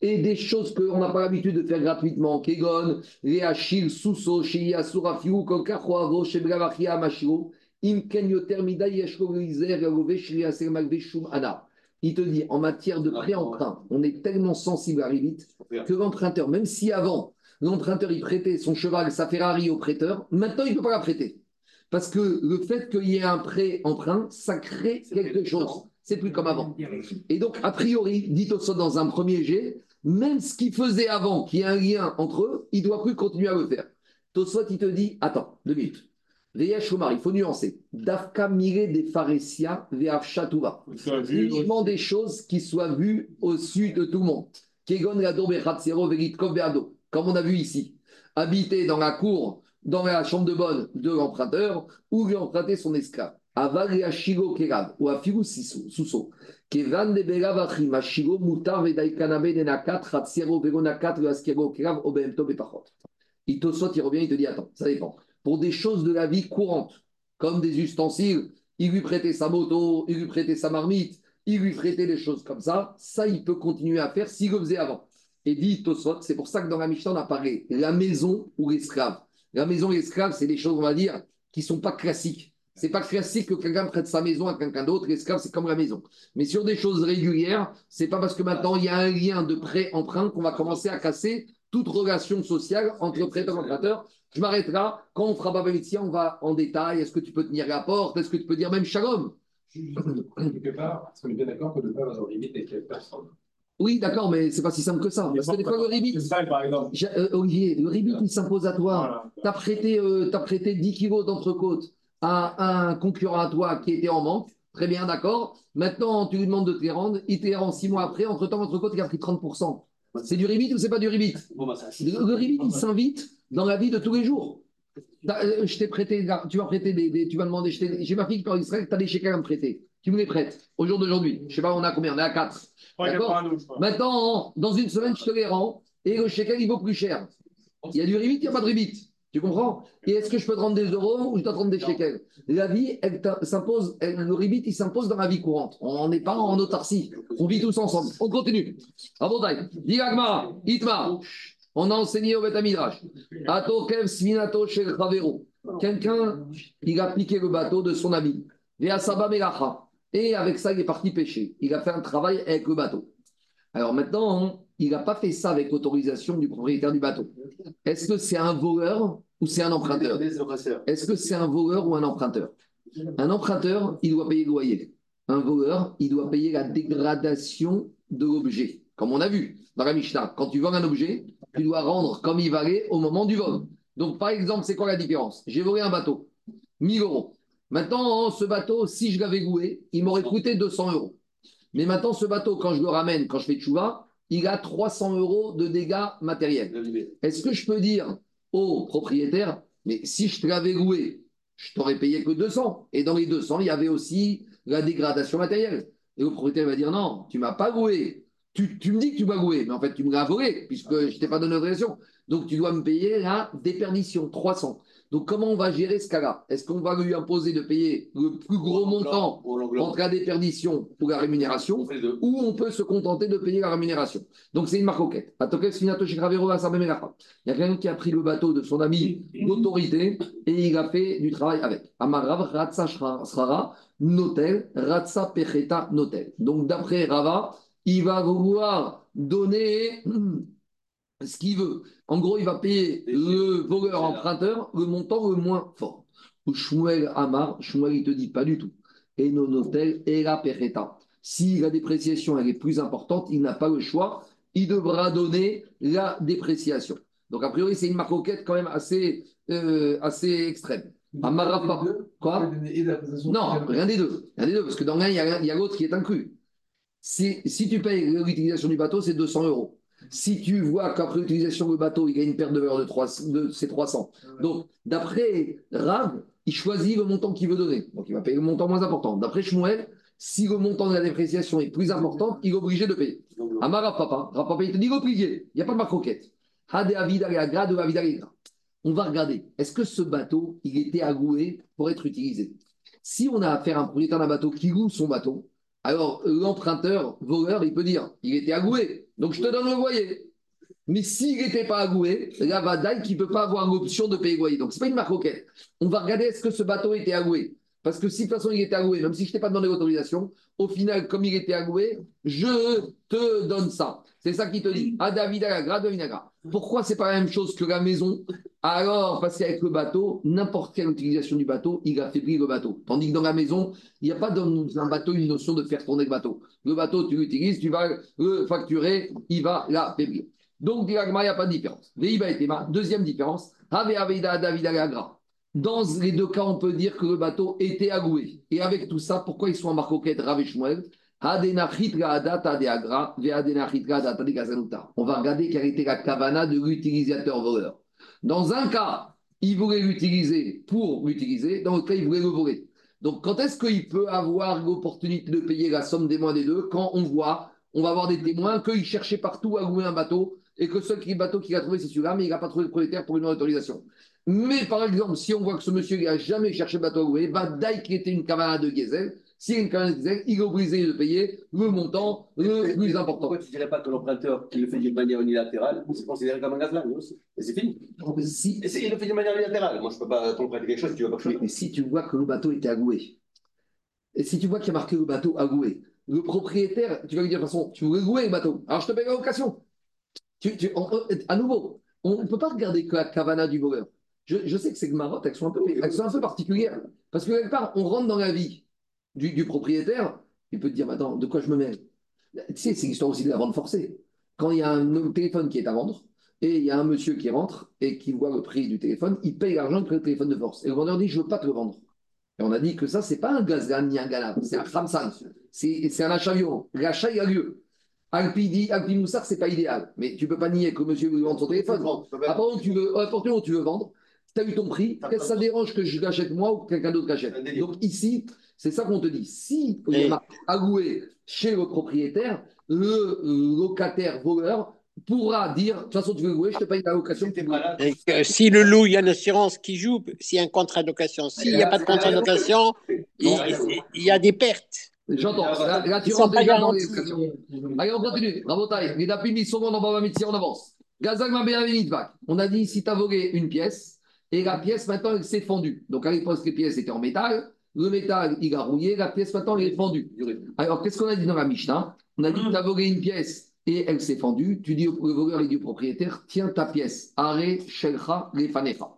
et des choses qu'on n'a pas l'habitude de faire gratuitement. Kegon, Reachil, Souso, Shia, Surafiu, Kokachoavo, Shebravachia, Mashiro, Imken Yoter Mida, Yeshko, Izer, Yagove, Shria, Sermagve, Shum, Ana. Il te dit, en matière de pré-emprunt, on est tellement sensible à Rivit que l'emprunteur, même si avant, l'emprunteur, il prêtait son cheval, sa Ferrari au prêteur, maintenant, il ne peut pas la prêter. Parce que le fait qu'il y ait un prêt-emprunt, ça crée quelque chose. C'est plus comme avant. Et donc, a priori, dit au dans un premier jet, même ce qu'il faisait avant, qu'il y ait un lien entre eux, il ne doit plus continuer à le faire. Tosfot, il te dit, attends, deux minutes. Il faut nuancer. Dafka mire des pharésia ve'af shatouva. Uniquement des choses qui soient vues au-dessus de tout le monde. Kegon Comme on a vu ici. Habiter dans la cour, dans la chambre de bonne de l'emprunteur, ou lui emprunter son esclave. Aval et Ashigo Kerav, ou Afigu Suso. Kevan de Belavachim, Ashigo Mutar Vedaikanabe Nenakat, Ratsiero Vegonakat, Vaskiero Kerav, Obemto Bepachot. Il te saute, il revient, il te dit Attends, ça dépend. Pour des choses de la vie courante, comme des ustensiles, il lui prêtait sa moto, il lui prêtait sa marmite, il lui prêtait des choses comme ça, ça il peut continuer à faire s'il le faisait avant. Et dit Tosot, c'est pour ça que dans la Mishnah on apparaît la maison ou l'esclave. La maison et l'esclave, c'est des choses, on va dire, qui ne sont pas classiques. C'est pas classique que quelqu'un prête sa maison à quelqu'un d'autre. L'esclave, c'est comme la maison. Mais sur des choses régulières, c'est pas parce que maintenant il y a un lien de prêt-emprunt qu'on va commencer à casser toute relation sociale entre prêteur et emprunteur. Je m'arrête là. Quand on fera Babelitsia, on va en détail. Est-ce que tu peux tenir la porte? Est-ce que tu peux dire même shalom? Quelque part, est-ce qu'on est bien d'accord que de ne pas avoir limite avec personne oui, d'accord, mais c'est pas si simple que ça. Parce que des fois, le ribit, euh, Olivier, le ribit, il s'impose à toi. Tu as, prêté, euh, as prêté 10 kilos d'entrecôte à un concurrent à toi qui était en manque. Très bien, d'accord. Maintenant, tu lui demandes de te les rendre. Il te les rend six mois après. Entre-temps, votre côté, il a pris 30%. C'est du ribit ou c'est pas du ribit? Bah, Le, ribit, il s'invite dans la vie de tous les jours. Euh, je t'ai prêté, tu vas prêter des, tu vas demander, j'ai ma fille qui parle d'Israël, tu as des chèques à me prêter. Tu me les prêtes au jour d'aujourd'hui. Je sais pas, on a combien On est à 4. D'accord Maintenant, dans une semaine, je te les rends et le chèque, il vaut plus cher. Il y a du ribit, il n'y a pas de ribit. Tu comprends? Et est-ce que je peux te rendre des euros ou je dois te rendre des shekels La vie, elle s'impose, le ribit, il s'impose dans la vie courante. On n'est pas en autarcie. On vit tous ensemble. On continue. Abondaï. Diagma, Itma. On a enseigné au Betamidrash. Ato kev sminato shel Quelqu'un, il a piqué le bateau de son ami. Et avec ça, il est parti pêcher. Il a fait un travail avec le bateau. Alors maintenant, il n'a pas fait ça avec l'autorisation du propriétaire du bateau. Est-ce que c'est un voleur ou c'est un emprunteur? Est-ce que c'est un voleur ou un emprunteur? Un emprunteur, il doit payer le loyer. Un voleur, il doit payer la dégradation de l'objet. Comme on a vu dans la Mishnah, quand tu vends un objet, tu dois rendre comme il valait au moment du vol. Donc, par exemple, c'est quoi la différence? J'ai volé un bateau, 1000 euros. Maintenant, ce bateau, si je l'avais loué, il m'aurait coûté 200 euros. Mais maintenant, ce bateau, quand je le ramène, quand je fais chouva, il a 300 euros de dégâts matériels. Est-ce que je peux dire au propriétaire, mais si je te l'avais loué, je t'aurais payé que 200 Et dans les 200, il y avait aussi la dégradation matérielle. Et le propriétaire va dire non, tu m'as pas loué tu, tu me dis que tu m'as loué, mais en fait, tu me l'as volé, puisque je t'ai pas donné d'autorisation. Donc, tu dois me payer la déperdition, 300. Donc, comment on va gérer ce cas-là? Est-ce qu'on va lui imposer de payer le plus gros montant entre la déperdition ou la rémunération ou on peut se contenter de payer la rémunération? Donc c'est une maroquette. Il y a quelqu'un qui a pris le bateau de son ami d'autorité et il a fait du travail avec. Amarav Ratsa Srara Notel Ratsa Pecheta Notel. Donc d'après Rava, il va vouloir donner ce qu'il veut. En gros, il va payer le voleur emprunteur le montant le moins fort. Ou Shmuel Amar, Shmuel il te dit pas du tout. Et non Notel et la Pecheta. Si la dépréciation elle est plus importante, il n'a pas le choix. Il devra donner la dépréciation. Donc, a priori, c'est une maroquette quand même assez, euh, assez extrême. Amara. Quoi? Non, rien des deux. Rien des deux, parce que dans l'un, il y a, il y a l'autre qui est inclus. Si, si tu payes l'utilisation du bateau, c'est 200 euros. Si tu vois qu'après l'utilisation du bateau, il y a une perte de valeur de, 300, de c'est 300. Donc, d'après Rav, il choisit le montant qu'il veut donner. Donc, il va payer le montant moins important. D'après Shmuel, si le montant de la dépréciation est plus important, il est obligé de payer. Amara Papa, Rav Papa, il te dit obligé. Il n'y a pas de Gagra. On va regarder, est-ce que ce bateau, il était alloué pour être utilisé? Si on a affaire à un propriétaire d'un bateau qui loue son bateau, alors l'emprunteur, voleur, il peut dire, il était alloué, donc je te donne le loyer. Mais s'il n'était pas alloué, là, Vadaï qui ne peut pas avoir l'option de payer le loyer. Donc, ce n'est pas une maroquette. On va regarder est-ce que ce bateau était alloué. Parce que si de toute façon il était alloué, même si je ne t'ai pas demandé l'autorisation, au final, comme il était alloué, je te donne ça. C'est ça qui te dit. Adavida Vinagra. Pourquoi c'est pas la même chose que la maison? Alors, parce qu'avec le bateau, n'importe quelle utilisation du bateau, il affaiblit le bateau. Tandis que dans la maison, il n'y a pas dans un bateau une notion de faire tourner le bateau. Le bateau, tu l'utilises, tu vas le facturer, il va l'affaiblir. Donc, il n'y a pas de différence. Deuxième différence. Dans les deux cas, on peut dire que le bateau était alloué. Et avec tout ça, pourquoi ils sont en marcoquette Rav et Shmuel? On va regarder quelle était la kavana de l'utilisateur voleur. Dans un cas, il voulait l'utiliser pour l'utiliser, dans l'autre cas, il voulait le voler. Donc, quand est-ce qu'il peut avoir l'opportunité de payer la somme des moins des deux? Quand on voit, on va avoir des témoins qu'il cherchait partout à louer un bateau et que ce bateau qu'il a trouvé, c'est celui-là, mais il n'a pas trouvé de propriétaire pour une autorisation. Mais par exemple, si on voit que ce monsieur n'a jamais cherché bateau à louer, va d'ailleurs qui était une kavana de Gezel, s'il y a une carence diesel, il est obligé de payer le montant le plus important. Pourquoi tu ne dirais pas que l'emprunteur qui le fait d'une manière unilatérale, c'est considéré comme un gazlan aussi Et c'est fini. Si, Et il le fait d'une manière unilatérale. Moi, je ne peux pas t'emprunter quelque chose que tu ne vas pas payer. mais si tu vois que le bateau était agoué, et si tu vois qu'il y a marqué le bateau agoué, le propriétaire, tu vas lui dire de toute façon, tu veux louer le bateau, alors je te paye la location. Tu, tu- on- on- à nouveau, on ne peut pas regarder que la cavana du voleur. Je, je sais que ces marottes, elles sont un peu, elles sont un peu particulières. Parce que quelque part, on rentre dans la vie du, du propriétaire, il peut te dire, attends, de quoi je me mêle? Tu sais, c'est l'histoire aussi de la vente forcée. Quand il y a un téléphone qui est à vendre, et il y a un monsieur qui rentre et qui voit le prix du téléphone, il paye l'argent pour le téléphone de force. Et le vendeur dit, je ne veux pas te le vendre. Et on a dit que ça, c'est pas un gazgan ni un galab, c'est un khamsan. C'est un achat violent. L'achat, il a lieu. Alpi dit, Alpi Moussar, c'est pas idéal. Mais tu peux pas nier que monsieur veut vendre son téléphone. À part où tu veux, à partir où tu veux vendre, tu as eu ton prix, qu'est-ce que ça dérange que je l'achète moi ou que quelqu'un d'autre l'achète. Donc ici, c'est ça qu'on te dit. Si il y Et- a alloué chez le propriétaire, le euh, locataire voleur pourra dire, de toute façon, tu veux louer, je te paye la location. Que si le loup, il y a une assurance qui joue, s'il y a un contrat de location. S'il n'y a pas de contrat de location, il, y a des pertes. J'entends. Rentres pas déjà dans les. Allez, on continue. Rabotaï, les dapim, ils sont bons dans Baba Mitzi, on avance. Gazag Mabéavinitbak. On a dit, si tu as volé une pièce, et la pièce, maintenant, elle s'est fendue. Donc, à l'époque, les pièces étaient en métal. Le métal, il a rouillé. La pièce, maintenant, elle est fendue. Alors, qu'est-ce qu'on a dit dans la Mishnah? On a dit que tu as volé une pièce et elle s'est fendue. Tu dis au le voleur, dit au propriétaire Tiens ta pièce. Are shelcha lefanecha.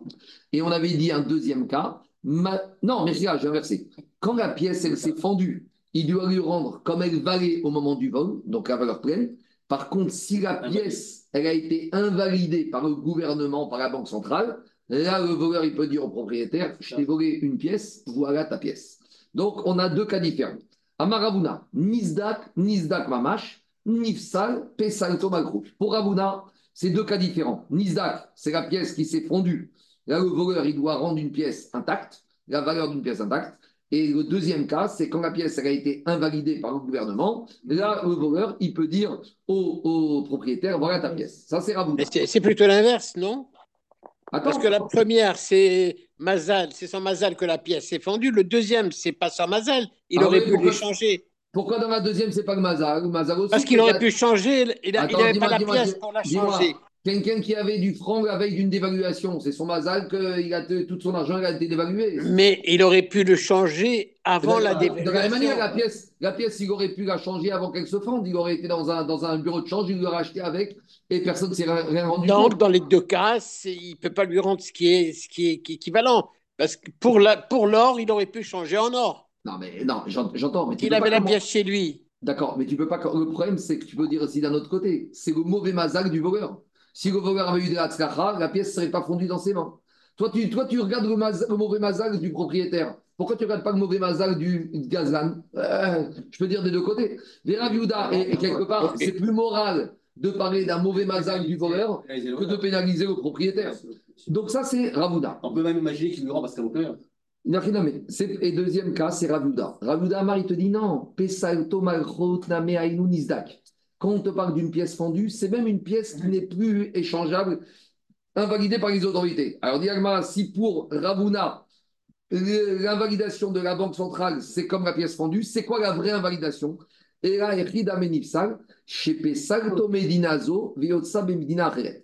Et on avait dit un deuxième cas. ma- Non, mais regarde, j'ai inversé. Quand la pièce, elle s'est fendue, il doit lui rendre comme elle valait au moment du vol, donc la valeur pleine. Par contre, si la pièce, elle a été invalidée par le gouvernement, par la Banque centrale, là, le voleur, il peut dire au propriétaire Je t'ai volé une pièce, voilà ta pièce. Donc, on a deux cas différents. Amaravuna, Nizdak, Nizdak Mamash, Nifsal, Pesalto Malkrouch. Pour Ravuna, c'est deux cas différents. Nizdak, c'est la pièce qui s'est fondue. Là, le voleur, il doit rendre une pièce intacte, la valeur d'une pièce intacte. Et le deuxième cas, c'est quand la pièce elle a été invalidée par le gouvernement, là, le voleur, il peut dire au, au propriétaire, voilà ta pièce. Ça, c'est c'est c'est plutôt l'inverse, non? Attends, Parce que la première, c'est Mazal, c'est sans Mazal que la pièce est fendue. Le deuxième, c'est pas sans Mazal. Il Ah aurait oui, pu pourquoi- l'échanger. pourquoi dans la deuxième, c'est pas le Mazal? Le Mazal aussi. Parce qu'il aurait pu changer, il n'avait pas la pièce pour la changer. Quelqu'un qui avait du franc la veille d'une dévaluation, c'est son Mazal qu'il a tout son argent il a été dévalué. Mais il aurait pu le changer avant la De la même manière, la dévaluation. pièce, la pièce, il aurait pu la changer avant qu'elle se fende. Il aurait été dans un, dans un bureau de change, il l'aurait acheté avec et personne ne s'est rien rendu Donc, compte. dans les deux cas, il ne peut pas lui rendre ce qui est, ce qui est, qui est équivalent. Parce que pour la- pour l'or, il aurait pu changer en or. Non, mais non, j'ent- j'entends. Il avait la pièce chez lui. D'accord, mais tu peux pas. Le problème, c'est que tu peux dire aussi d'un autre côté, c'est le mauvais mazal du voleur. Si le voleur avait eu de la la pièce ne serait pas fondue dans ses mains. Toi, tu, toi, tu regardes le, maz- le mauvais mazal du propriétaire. Pourquoi tu ne regardes pas le mauvais mazal du gazlan Euh, Je peux dire des deux côtés. Vera Viuda, et, et quelque part, c'est plus moral de parler d'un mauvais mazal du voleur que de pénaliser le propriétaire. Donc, ça, c'est Ravouda. On peut même imaginer qu'il lui rend parce qu'il est Et deuxième cas, c'est Ravouda. Ravouda Amar, il te dit non. Pesalto malchot name ainu nizdak. Quand on te parle d'une pièce fendue, c'est même une pièce qui n'est plus échangeable, invalidée par les autorités. Alors, dit Agmara, si pour Ravuna, l'invalidation de la Banque centrale, c'est comme la pièce fendue, c'est quoi la vraie invalidation? Et là.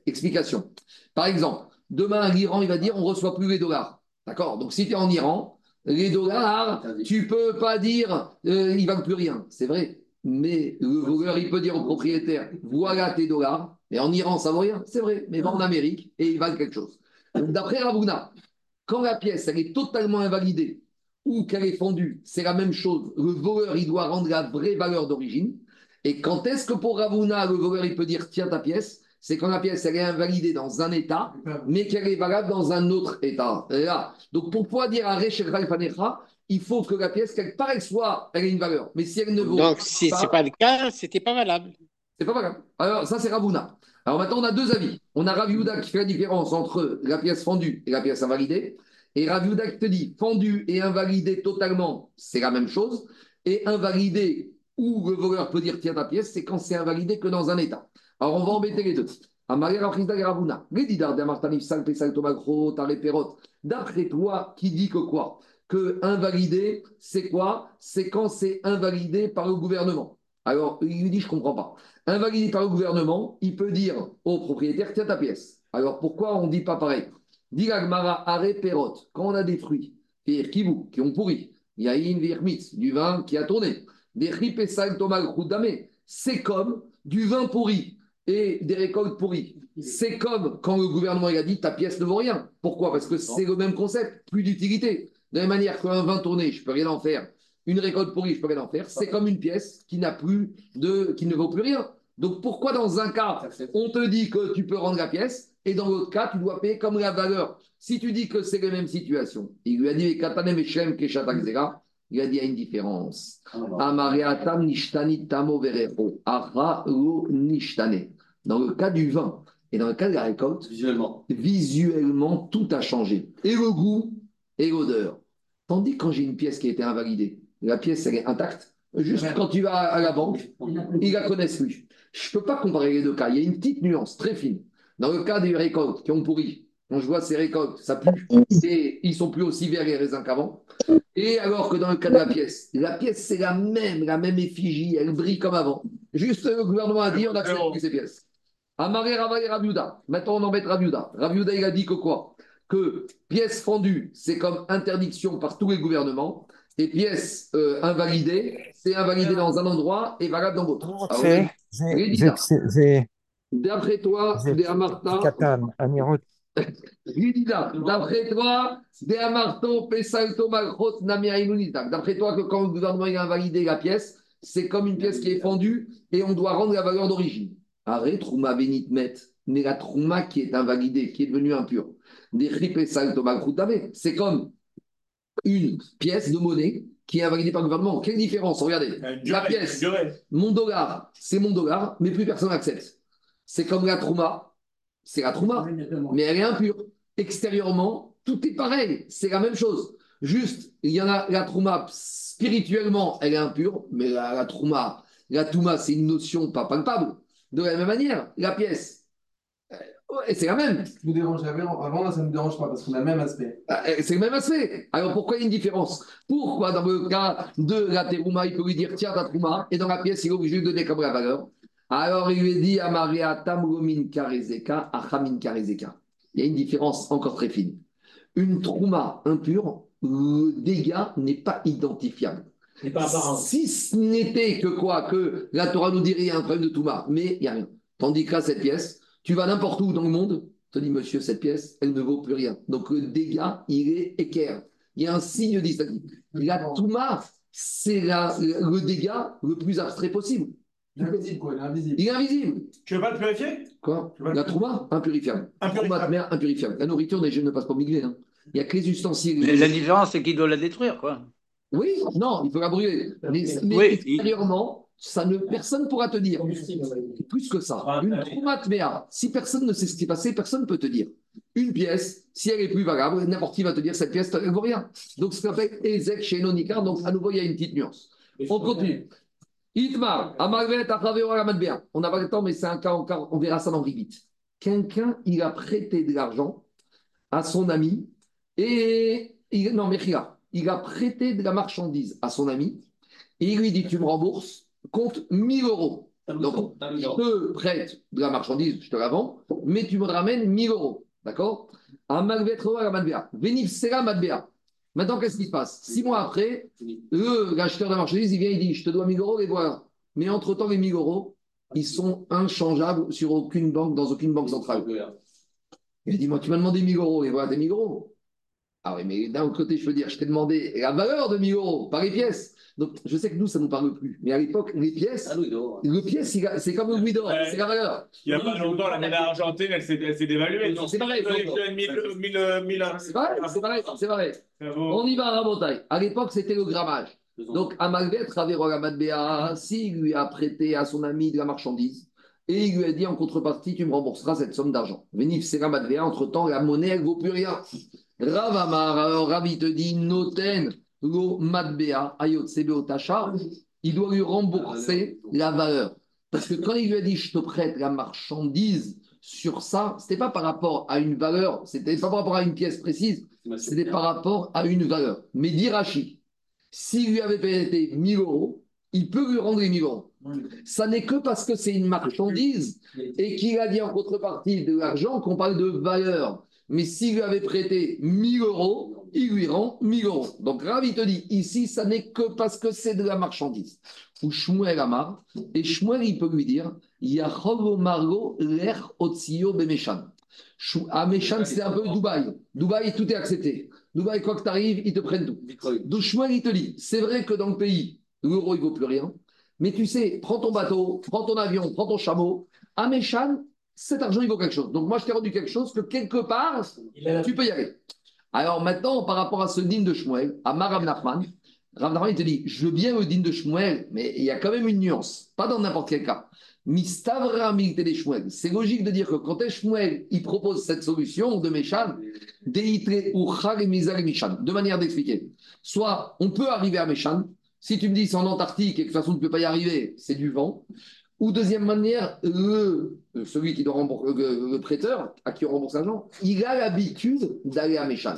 Explication. Par exemple, demain, l'Iran, il va dire on ne reçoit plus les dollars. D'accord? Donc, si tu es en Iran, les dollars, tu peux pas dire euh, ils valent plus rien. C'est vrai. Mais le voleur, il peut dire au propriétaire voilà tes dollars. Et en Iran, ça vaut rien. C'est vrai. Mais va en Amérique et ils valent quelque chose. D'après Ravuna, quand la pièce elle est totalement invalidée ou qu'elle est fondue, c'est la même chose. Le voleur, il doit rendre la vraie valeur d'origine. Et quand est-ce que pour Ravuna, le voleur, il peut dire tiens ta pièce C'est quand la pièce, elle est invalidée dans un état, mais qu'elle est valable dans un autre état. Là. Donc pour pouvoir dire à Rechel il faut que la pièce, quelque part, elle soit, elle ait une valeur. Mais si elle ne vaut Donc, si ce n'est pas le cas, c'était pas valable. c'est pas valable. Alors, ça, c'est Ravuna. Alors maintenant, on a deux avis. On a Raviuda qui fait la différence entre la pièce fendue et la pièce invalidée. Et Raviuda qui te dit fendue et invalidée totalement, c'est la même chose. Et invalidé, où le voleur peut dire tiens ta pièce, c'est quand c'est invalidé que dans un état. Alors, on va embêter les deux. D'après toi, qui dit que quoi? Que invalidé, c'est quoi? C'est quand c'est invalidé par le gouvernement. Alors, il lui dit, je ne comprends pas. Invalidé par le gouvernement, il peut dire au propriétaire, tiens ta pièce. Alors, pourquoi on ne dit pas pareil? Dit l'Agmara, arrêt perot. Quand on a des fruits, et qui ont pourri, il y a une du vin qui a tourné, des ripesal tomal c'est comme du vin pourri et des récoltes pourries. C'est comme quand le gouvernement il a dit ta pièce ne vaut rien. Pourquoi? Parce que c'est le même concept, plus d'utilité. De la même manière qu'un vin tourné, je ne peux rien en faire. Une récolte pourrie, je ne peux rien en faire. C'est comme une pièce qui n'a plus de, qui ne vaut plus rien. Donc pourquoi dans un cas, on te dit que tu peux rendre la pièce et dans l'autre cas, tu dois payer comme la valeur? Si tu dis que c'est les mêmes situations, il lui a dit Katanem il a dit il y a une différence. Amareatam nishtani tamo nishtane. Dans le cas du vin et dans le cas de la récolte, Visuellement. visuellement, tout a changé. Et le goût et l'odeur. Tandis que quand j'ai une pièce qui a été invalidée, la pièce, elle est intacte. Juste quand tu vas à la banque, ils la connaissent plus. Je ne peux pas comparer les deux cas. Il y a une petite nuance très fine. Dans le cas des récoltes qui ont pourri, quand je vois ces récoltes, ça pue. Et ils sont plus aussi verts les raisins qu'avant. Et alors que dans le cas de la pièce, la pièce, c'est la même, la même effigie, elle brille comme avant. Juste le gouvernement a dit, on accepte plus ces pièces. Amaré Ravaï Rabiuda. Maintenant, on embête Rabiuda. Rabiuda, il a dit que quoi? que pièce fendue, c'est comme interdiction par tous les gouvernements, et pièce euh, invalidée, c'est invalidé dans un endroit et valable dans l'autre. Ah D'après toi, des Amarta. D'après toi, D'après toi, que quand le gouvernement a invalidé la pièce, c'est comme une pièce qui est fendue et on doit rendre la valeur d'origine. Arrête, Trouma Benitmet, mais la Trouma qui est invalidée, qui est devenue impure. C'est comme une pièce de monnaie qui est invalidée par le gouvernement. Quelle différence? Regardez, la pièce, mon dollar, c'est mon dollar, mais plus personne n'accepte. C'est comme la Trouma, c'est la Trouma mais elle est impure. Extérieurement, tout est pareil, c'est la même chose. Juste, il y en a la Trouma, spirituellement, elle est impure, mais la, la Trouma, la Touma, c'est une notion pas palpable. De la même manière, la pièce, ouais, c'est la même. Ce qui vous dérange avant, là, ça ne me dérange pas parce qu'on a le même aspect. Euh, C'est le même aspect. Alors pourquoi il y a une différence? Pourquoi dans le cas de la terouma, il peut lui dire tiens ta trouma, et dans la pièce, il est obligé de donner comme la valeur? Alors il lui dit à Maria Tamromin Karezeka, Achamin Karezeka. Il y a une différence encore très fine. Une trouma impure, le dégât n'est pas identifiable. Si ce n'était que quoi? Que la Torah nous dirait il y a un problème de Touma, mais il n'y a rien. Tandis que là, cette pièce, tu vas n'importe où dans le monde, te dis monsieur, cette pièce, elle ne vaut plus rien. Donc le dégât, il est équerre. Il y a un signe distinctif. La Touma, c'est le dégât le plus abstrait possible. Il est invisible, quoi, il est invisible. Il est invisible. Tu veux pas le purifier? Quoi? Le- La Trouma, impurifiable. Impurifiable. Trouma de mer, impurifiable. La nourriture, des jeunes ne passe pas au miglé. hein. Il n'y a que les ustensiles. Mais la différence, c'est qu'il doit la détruire, quoi. Oui, non, il faut la brûler. Mais, mais Oui, extérieurement, ça ne, personne ne pourra te dire. Plus que ça. Une troumate méa, si personne ne sait ce qui s'est passé, personne ne peut te dire. Une pièce, si elle est plus valable, n'importe qui va te dire cette pièce, elle ne vaut rien. Donc, ce qu'on appelle Ezek chez Nonikar, donc à nouveau, il y a une petite nuance. On continue. Itmar, Alamadbea. On n'a pas le temps, mais c'est un cas encore, on verra ça dans Rivit. Quelqu'un, il a prêté de l'argent à son ami et. il- non, Mechila, il a prêté de la marchandise à son ami et il lui dit Tu me rembourses, compte 1000 euros. Donc, je te prête de la marchandise, je te la vends, mais tu me ramènes 1000 euros. D'accord? Maintenant, qu'est-ce qui se passe? Six mois après, l'acheteur de la marchandise, il vient, il dit, je te dois 1000 euros, et voilà. Mais entre-temps, les 1000 euros, ils sont inchangeables sur aucune banque, dans aucune banque centrale. Il dit, moi, tu m'as demandé 1000 euros, et voilà tes 1000 euros? Ah oui, mais d'un autre côté, je peux dire, je t'ai demandé la valeur de 1000 euros, pas les pièces. Donc, je sais que nous, ça ne nous parle plus. Mais à l'époque, les pièces, Ah le pièce, c'est comme le louis d'or, Ouais. c'est la valeur. Il n'y a pas longtemps, la monnaie argentine, elle s'est elle s'est dévaluée. Non, c'est pareil, c'est encore. mille- mille- mille- C'est vaut- On y va à Rabotaille. À l'époque, c'était le grammage. Donc, Amalvet, Ravero Lamadbea, s'il lui a prêté à son ami de la marchandise, et il lui a dit en contrepartie, tu me rembourseras cette somme d'argent. Venif Seramadbea, entre-temps, la monnaie, elle ne vaut plus rien. Ravamar, alors Ravi te dit, Noten, Ayot il doit lui rembourser la valeur. Parce que quand il lui a dit, je te prête la marchandise sur ça, c'était pas par rapport à une valeur, c'était pas par rapport à une pièce précise, c'était par rapport à une valeur. Mais Dirachi, s'il lui avait prêté 1000 euros, il peut lui rendre les 1000 euros. Ça n'est que parce que c'est une marchandise et qu'il a dit en contrepartie de l'argent qu'on parle de valeur. Mais s'il lui avait prêté 1000 euros, il lui rend 1000 euros. Donc Ravi te dit, ici, ça n'est que parce que c'est de la marchandise. Ou Shmuel Amar, et Shmuel, il peut lui dire, Yachov Margo l'er Otsio Bemeshan. Shou- À Meshan, c'est un peu Dubaï. Dubaï, tout est accepté. Dubaï, quoi que tu arrives, ils te prennent tout. Donc Shmuel, il te dit, c'est vrai que dans le pays, l'euro, il vaut plus rien. Mais tu sais, prends ton bateau, prends ton avion, prends ton chameau. À Meshan, cet argent, il vaut quelque chose. Donc moi, je t'ai rendu quelque chose que quelque part, tu peux y aller. Alors maintenant, par rapport à ce digne de Shmuel, à Rav Nachman, Rav Nachman, il te dit, je veux bien le digne de Shmuel, mais il y a quand même une nuance. Pas dans n'importe quel cas. Des Shmuel. C'est logique de dire que quand Shmuel, il propose cette solution de Mishan. Deux manières d'expliquer. Soit on peut arriver à Meshan. Si tu me dis c'est en Antarctique et que de toute façon tu ne peux pas y arriver, c'est du vent. Ou deuxième manière, le, celui qui doit rembourser, le, prêteur, à qui on rembourse l'argent, il a l'habitude d'aller à Meshan.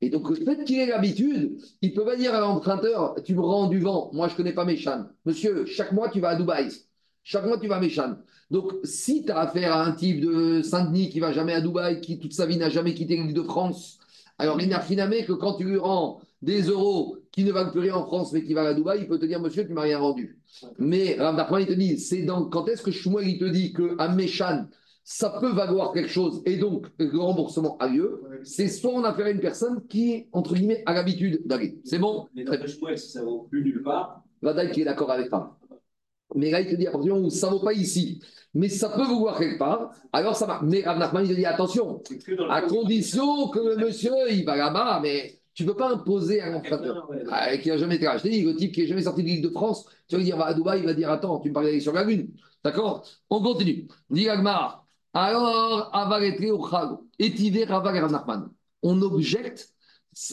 Et donc, le fait qu'il ait l'habitude, il peut pas dire à l'emprunteur Tu me rends du vent, moi je ne connais pas Meshan. Monsieur, chaque mois tu vas à Dubaï, chaque mois tu vas à Meshan. Donc, si tu as affaire à un type de Saint-Denis qui va jamais à Dubaï, qui toute sa vie n'a jamais quitté l'île de France, alors il n'a que quand tu lui rends des euros qui ne valent plus rien en France mais qui valent à Dubaï, il peut te dire Monsieur, tu m'as rien rendu. Mais Rav il te dit c'est dans, quand est-ce que Shmuel il te dit qu'à Meshan, ça peut valoir quelque chose et donc le remboursement a lieu, c'est soit on a affaire à une personne qui, entre guillemets, a l'habitude d'aller. C'est bon? Mais le Shmuel, si ça vaut plus nulle part, Vadaï qui est d'accord avec ça. Mais là, il te dit à partir du moment où ça ne vaut pas ici, mais ça peut vous voir quelque part, alors ça marche. Mais Rav Nachman, il te dit attention, à condition que le monsieur, il va là-bas, mais tu ne peux pas imposer à. Ouais, ouais. Ah, qui n'a jamais été. Je dit, le type qui n'est jamais sorti de l'île de France, tu vas lui dire, va à Dubaï, il va dire, attends, tu me parles d'aller sur la Lune. D'accord? On continue. Dit Agmar, alors, avaletri au chag, etivé raval Rav Nachman. On objecte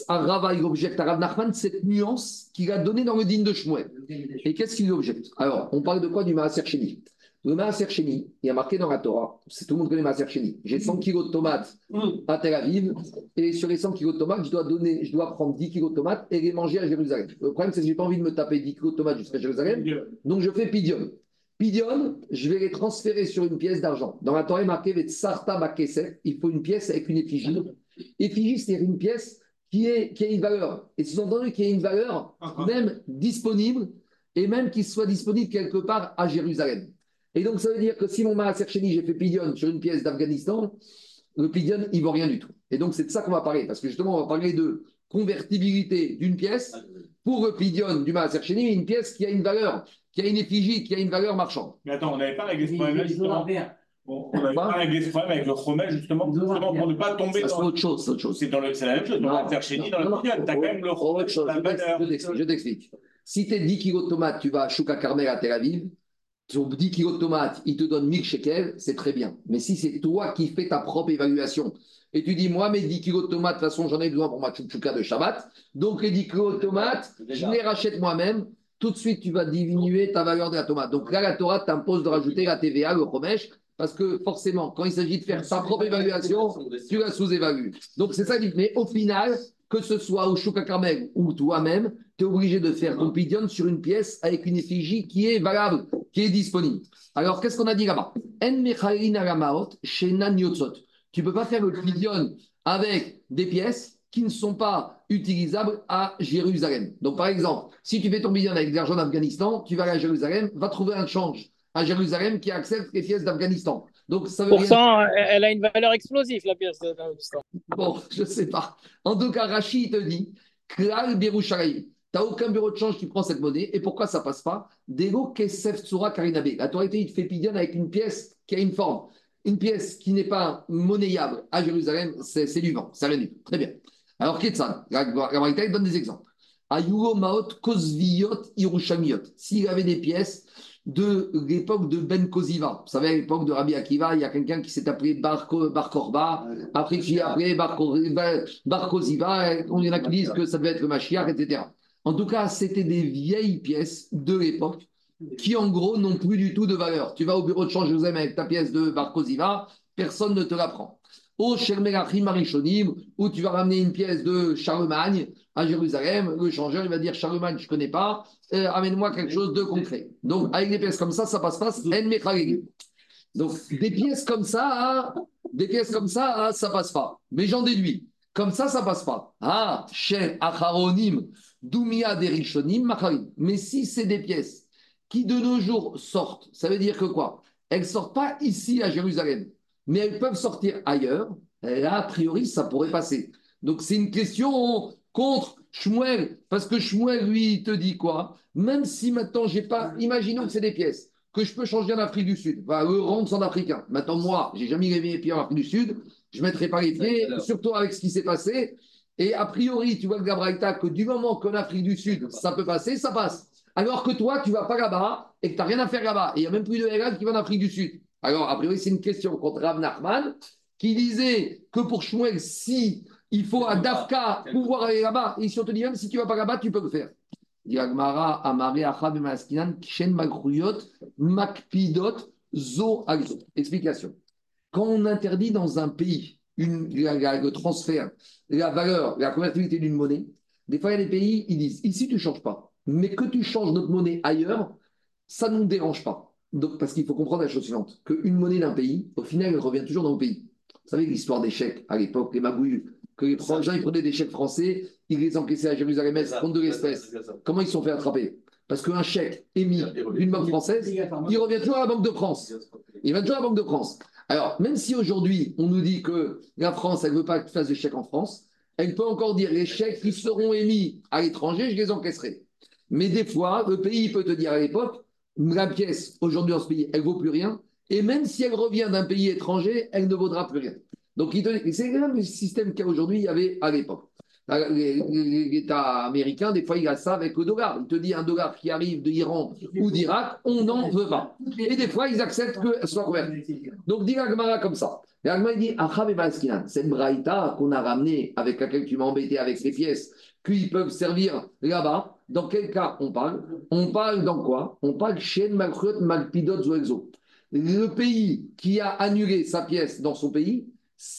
Rava, il objecte à Rav Nachman cette nuance qu'il a donnée dans le digne de Shmuel. Et qu'est-ce qu'il objecte? Alors, on parle de quoi Du Maaser Sheni? Le Maaser Sheni, il y a marqué dans la Torah, c'est tout le monde connaît Maaser Sheni. J'ai 100 kilos de tomates à Tel Aviv, et sur les 100 kilos de tomates, je dois, donner, je dois prendre 10 kilos de tomates et les manger à Jérusalem. Le problème, c'est que je n'ai pas envie de me taper 10 kilos de tomates jusqu'à Jérusalem, donc je fais Pidion. Pidion, je vais les transférer sur une pièce d'argent. Dans la Torah, il est marqué Sarta Bakesef, il faut une pièce avec une effigie. Effigie, c'est une pièce qui, est, qui a une valeur. Et sous-entendu qui a une valeur même disponible, et même qui soit disponible quelque part à Jérusalem. Et donc, ça veut dire que si mon Maaser Sheni, j'ai fait Pidion sur une pièce d'Afghanistan, le Pidion, il ne vaut rien du tout. Et donc, c'est de ça qu'on va parler, parce que justement, on va parler de convertibilité d'une pièce pour le Pidion du Maaser Sheni, une pièce qui a une valeur, qui a une effigie, qui a une valeur marchande. Mais attends, on n'avait pas réglé ce problème-là. Bon, on n'avait pas réglé ce problème avec le fromage, justement, justement pour ne pas tomber Ça, c'est dans. autre chose, c'est autre chose. C'est dans le- c'est la même chose. Dans la Fercheni, dans Pidion, tu as quand même le fromage, chose. la Je t'explique, valeur. je t'explique, je t'explique. Si tu es 10 kilos de tomates, tu vas à Chouka Carmel à Tel Aviv, sur 10 kilos de tomates, il te donne 1000 shekels, c'est très bien. Mais si c'est toi qui fais ta propre évaluation et tu dis, moi, mes 10 kilos de tomates, de toute façon, j'en ai besoin pour ma chouchouka de Shabbat, donc les 10 kilos de tomates, je les rachète moi-même, tout de suite, tu vas diminuer ta valeur de la tomate. Donc là, la Torah t'impose de rajouter la TVA, le Romesh, parce que forcément, quand il s'agit de faire ta propre évaluation, tu la sous-évalues. Donc c'est ça, mais au final, que ce soit au Chouka Carmel ou toi-même, tu es obligé de faire ton pidion sur une pièce avec une effigie qui est valable, qui est disponible. Alors qu'est-ce qu'on a dit là-bas? Tu ne peux pas faire le pidion avec des pièces qui ne sont pas utilisables à Jérusalem. Donc par exemple, si tu fais ton pidion avec de l'argent d'Afghanistan, tu vas à Jérusalem, va trouver un change à Jérusalem qui accepte les pièces d'Afghanistan. Donc ça veut Pourtant, elle a une valeur explosive, la pièce. Bon, je ne sais pas. En tout cas, Rachid te dit, Klal Birushalayim. Tu n'as aucun bureau de change qui prend cette monnaie. Et pourquoi ça passe pas? Dego Kesef Tsura Karinabe. La Torah il te fait pidion avec une pièce qui a une forme. Une pièce qui n'est pas monnayable à Jérusalem, c'est du vent, ça vient. Très bien. Alors, Ketsan, la il donne des exemples. Ayuo Maot Kozviot Irushamiot. S'il avait des pièces de l'époque de Ben Koziva, vous savez, à l'époque de Rabbi Akiva, il y a quelqu'un qui s'est appelé Bar, Ko- Bar Korba, après qui a appelé Bar, Ko- Bar- Bar Koziva, on y en a qui disent que ça devait être le Mashiach, etc. En tout cas, c'était des vieilles pièces de l'époque qui, en gros, n'ont plus du tout de valeur. Tu vas au bureau de change Jérusalem avec ta pièce de Bar Koziva, personne ne te la prend. Au Shermelachim Arishonim, où tu vas ramener une pièce de Charlemagne à Jérusalem, le changeur, il va dire Charlemagne, je ne connais pas, euh, amène-moi quelque chose de concret. Donc, avec des pièces comme ça, ça passe pas. Donc, des pièces comme ça, des pièces comme ça, ça passe pas. Mais j'en déduis. Comme ça, ça passe pas. Ah, chez Acharonim, Doumia Derishonim, Macharim. Mais si c'est des pièces qui de nos jours sortent, ça veut dire que quoi? Elles sortent pas ici à Jérusalem, mais elles peuvent sortir ailleurs. Là, a priori, ça pourrait passer. Donc, c'est une question contre Shmuel, parce que Shmuel, lui, il te dit quoi? Même si maintenant, j'ai pas. Imaginons que c'est des pièces que je peux changer en Afrique du Sud. Va eux rendre en africain. Maintenant, moi, j'ai jamais mis les pieds en Afrique du Sud. Je mettrai pas les pieds, surtout avec ce qui s'est passé. Et a priori, tu vois le Gabraïta, que du moment qu'en Afrique du Sud, ça peut passer, ça passe. Alors que toi, tu vas pas là-bas et que tu n'as rien à faire là-bas. Et il n'y a même plus de Hérald qui va en Afrique du Sud. Alors, a priori, c'est une question contre Rav Nachman qui disait que pour Shmuel, si il faut à Dafka pouvoir aller là-bas, et si on te dit même si tu ne vas pas là-bas, tu peux le faire. Dit Agmara, Amare, Achab, Maskinan, Kishen, Magruyot, Makpidot, Zo, Agzo. Explication. Quand on interdit dans un pays une, la- la- le transfert, la valeur, la convertibilité d'une monnaie, des fois, il y a des pays, ils disent ici, tu ne changes pas. Mais que tu changes notre monnaie ailleurs, ça ne nous dérange pas. Donc, parce qu'il faut comprendre la chose suivante qu'une monnaie d'un pays, au final, elle revient toujours dans le pays. Vous savez l'histoire des chèques à l'époque, les magouilles, que les gens ils prenaient des chèques français, ils les encaissaient à Jérusalem-Est contre de l'espèce. Comment ils se sont fait attraper? Parce qu'un chèque émis d'une banque française, il revient toujours à la Banque de France. Il va toujours à la Banque de France. Alors, même si aujourd'hui, on nous dit que la France, elle ne veut pas que tu fasses des chèques en France, elle peut encore dire les chèques qui seront émis à l'étranger, je les encaisserai. Mais des fois, le pays peut te dire à l'époque, la pièce, aujourd'hui dans ce pays, elle ne vaut plus rien. Et même si elle revient d'un pays étranger, elle ne vaudra plus rien. Donc, c'est le même système qu'il y a aujourd'hui, il y avait à l'époque. L'État américain, des fois, il a ça avec le dollar. Il te dit un dollar qui arrive d'Iran ou d'Irak, on n'en veut pas. Et des fois, ils acceptent que soit converti. Donc, dit l'Agmara comme ça. L'Agmara il dit Achab et cette braïta qu'on a ramenée, avec laquelle tu m'as embêté avec ces pièces, qu'ils peuvent servir là-bas. Dans quel cas on parle? On parle dans quoi? On parle chez Malchut Malpidot Zoexo. Le pays qui a annulé sa pièce dans son pays,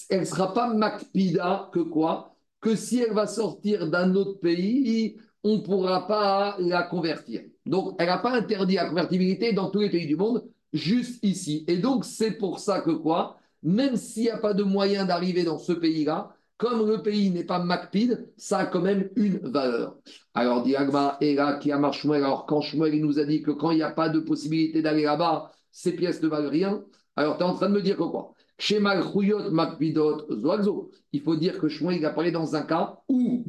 elle ne sera pas Makpida que quoi Que si elle va sortir d'un autre pays, on ne pourra pas la convertir. Donc, elle n'a pas interdit la convertibilité dans tous les pays du monde, juste ici. Et donc, c'est pour ça que quoi Même s'il n'y a pas de moyen d'arriver dans ce pays-là, comme le pays n'est pas Macpid, ça a quand même une valeur. Alors, dit Agma, et là, qui a marché Shmuel, alors quand Shmuel il nous a dit que quand il n'y a pas de possibilité d'aller là-bas, ces pièces ne valent rien, alors tu es en train de me dire que quoi? Chez Malchuyot, Macpidot, Zoaxo, il faut dire que Shmuel il a parlé dans un cas où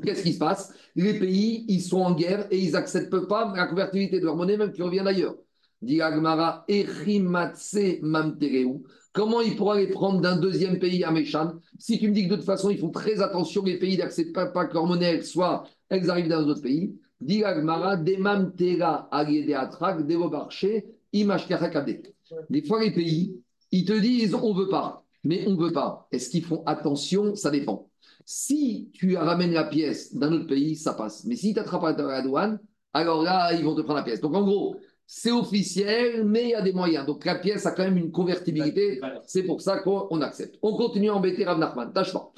Qu'est-ce qui se passe? Les pays, ils sont en guerre et ils n'acceptent pas la convertibilité de leur monnaie, même qui revient d'ailleurs. Dit Agmara, Echimatse Mamtereu. Comment ils pourront les prendre d'un deuxième pays à Méchan Si tu me dis que de toute façon, ils font très attention, les pays n'acceptent pas, pas que leur monnaie elle soit, elles arrivent dans d'autres pays. Dit Agmara, Demamtera Ariede Atrak, Devobarché, Imashkachakade. Des fois, les pays, ils te disent on veut pas, mais on veut pas. Est-ce qu'ils font attention? Ça dépend. Si tu ramènes la pièce d'un autre pays, ça passe. Mais si tu attrapes à la douane, alors là, ils vont te prendre la pièce. Donc en gros, c'est officiel, mais il y a des moyens. Donc la pièce a quand même une convertibilité. C'est pour ça qu'on accepte. On continue à embêter Rav Nachman. Tâche pas.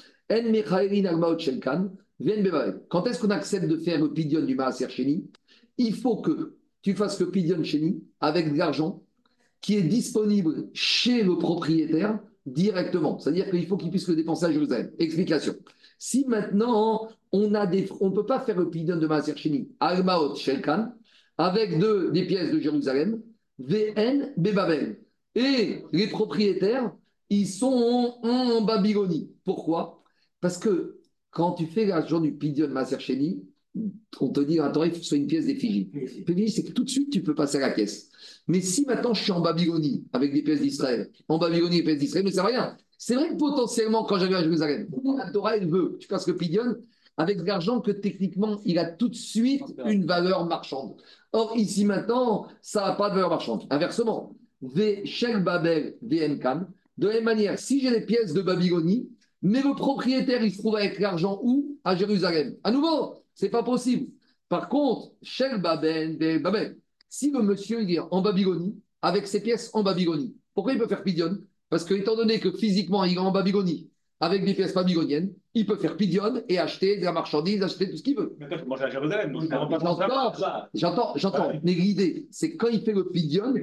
Quand est-ce qu'on accepte de faire le pidion du Maaser Sheni? Il faut que tu fasses le pidion Sheni avec de l'argent qui est disponible chez le propriétaire directement. C'est-à-dire qu'il faut qu'il puisse le dépenser à Jérusalem. Explication. Si maintenant on a des, on ne peut pas faire le pidon de Maaser Sheni, Almaot Shelkan, avec de, des pièces de Jérusalem, VN Bebabel. Et les propriétaires, ils sont en, en Babylonie. Pourquoi? Parce que quand tu fais l'argent du pidon de Maaser Sheni, on te dit, attends, il faut que ce soit une pièce d'effigie. L'effigie, c'est que tout de suite, tu peux passer à la caisse. Mais si maintenant je suis en Babylonie avec des pièces d'Israël, en Babylonie, des pièces d'Israël, ne sert à rien. C'est vrai que potentiellement, quand j'arrive à Jérusalem, la Torah, elle veut tu fasses le pidion avec de l'argent que techniquement, il a tout de suite une valeur marchande. Or, ici maintenant, ça n'a pas de valeur marchande. Inversement. Shel Babel, VNCAN, de la même manière, si j'ai des pièces de Babylonie, mais le propriétaire, il se trouve avec l'argent où? À Jérusalem. À nouveau, c'est pas possible. Par contre, Shel Babel, Babel, si le monsieur est en Babylonie, avec ses pièces en Babylonie, pourquoi il peut faire pidion? Parce que, étant donné que physiquement, il est en Babylonie, avec des pièces babyloniennes, il peut faire pidion et acheter de la marchandise, acheter tout ce qu'il veut. Mais toi, tu manges à Jérusalem, donc je ne comprends pas J'entends, ça. j'entends, j'entends. Mais l'idée, c'est que quand il fait le pidion,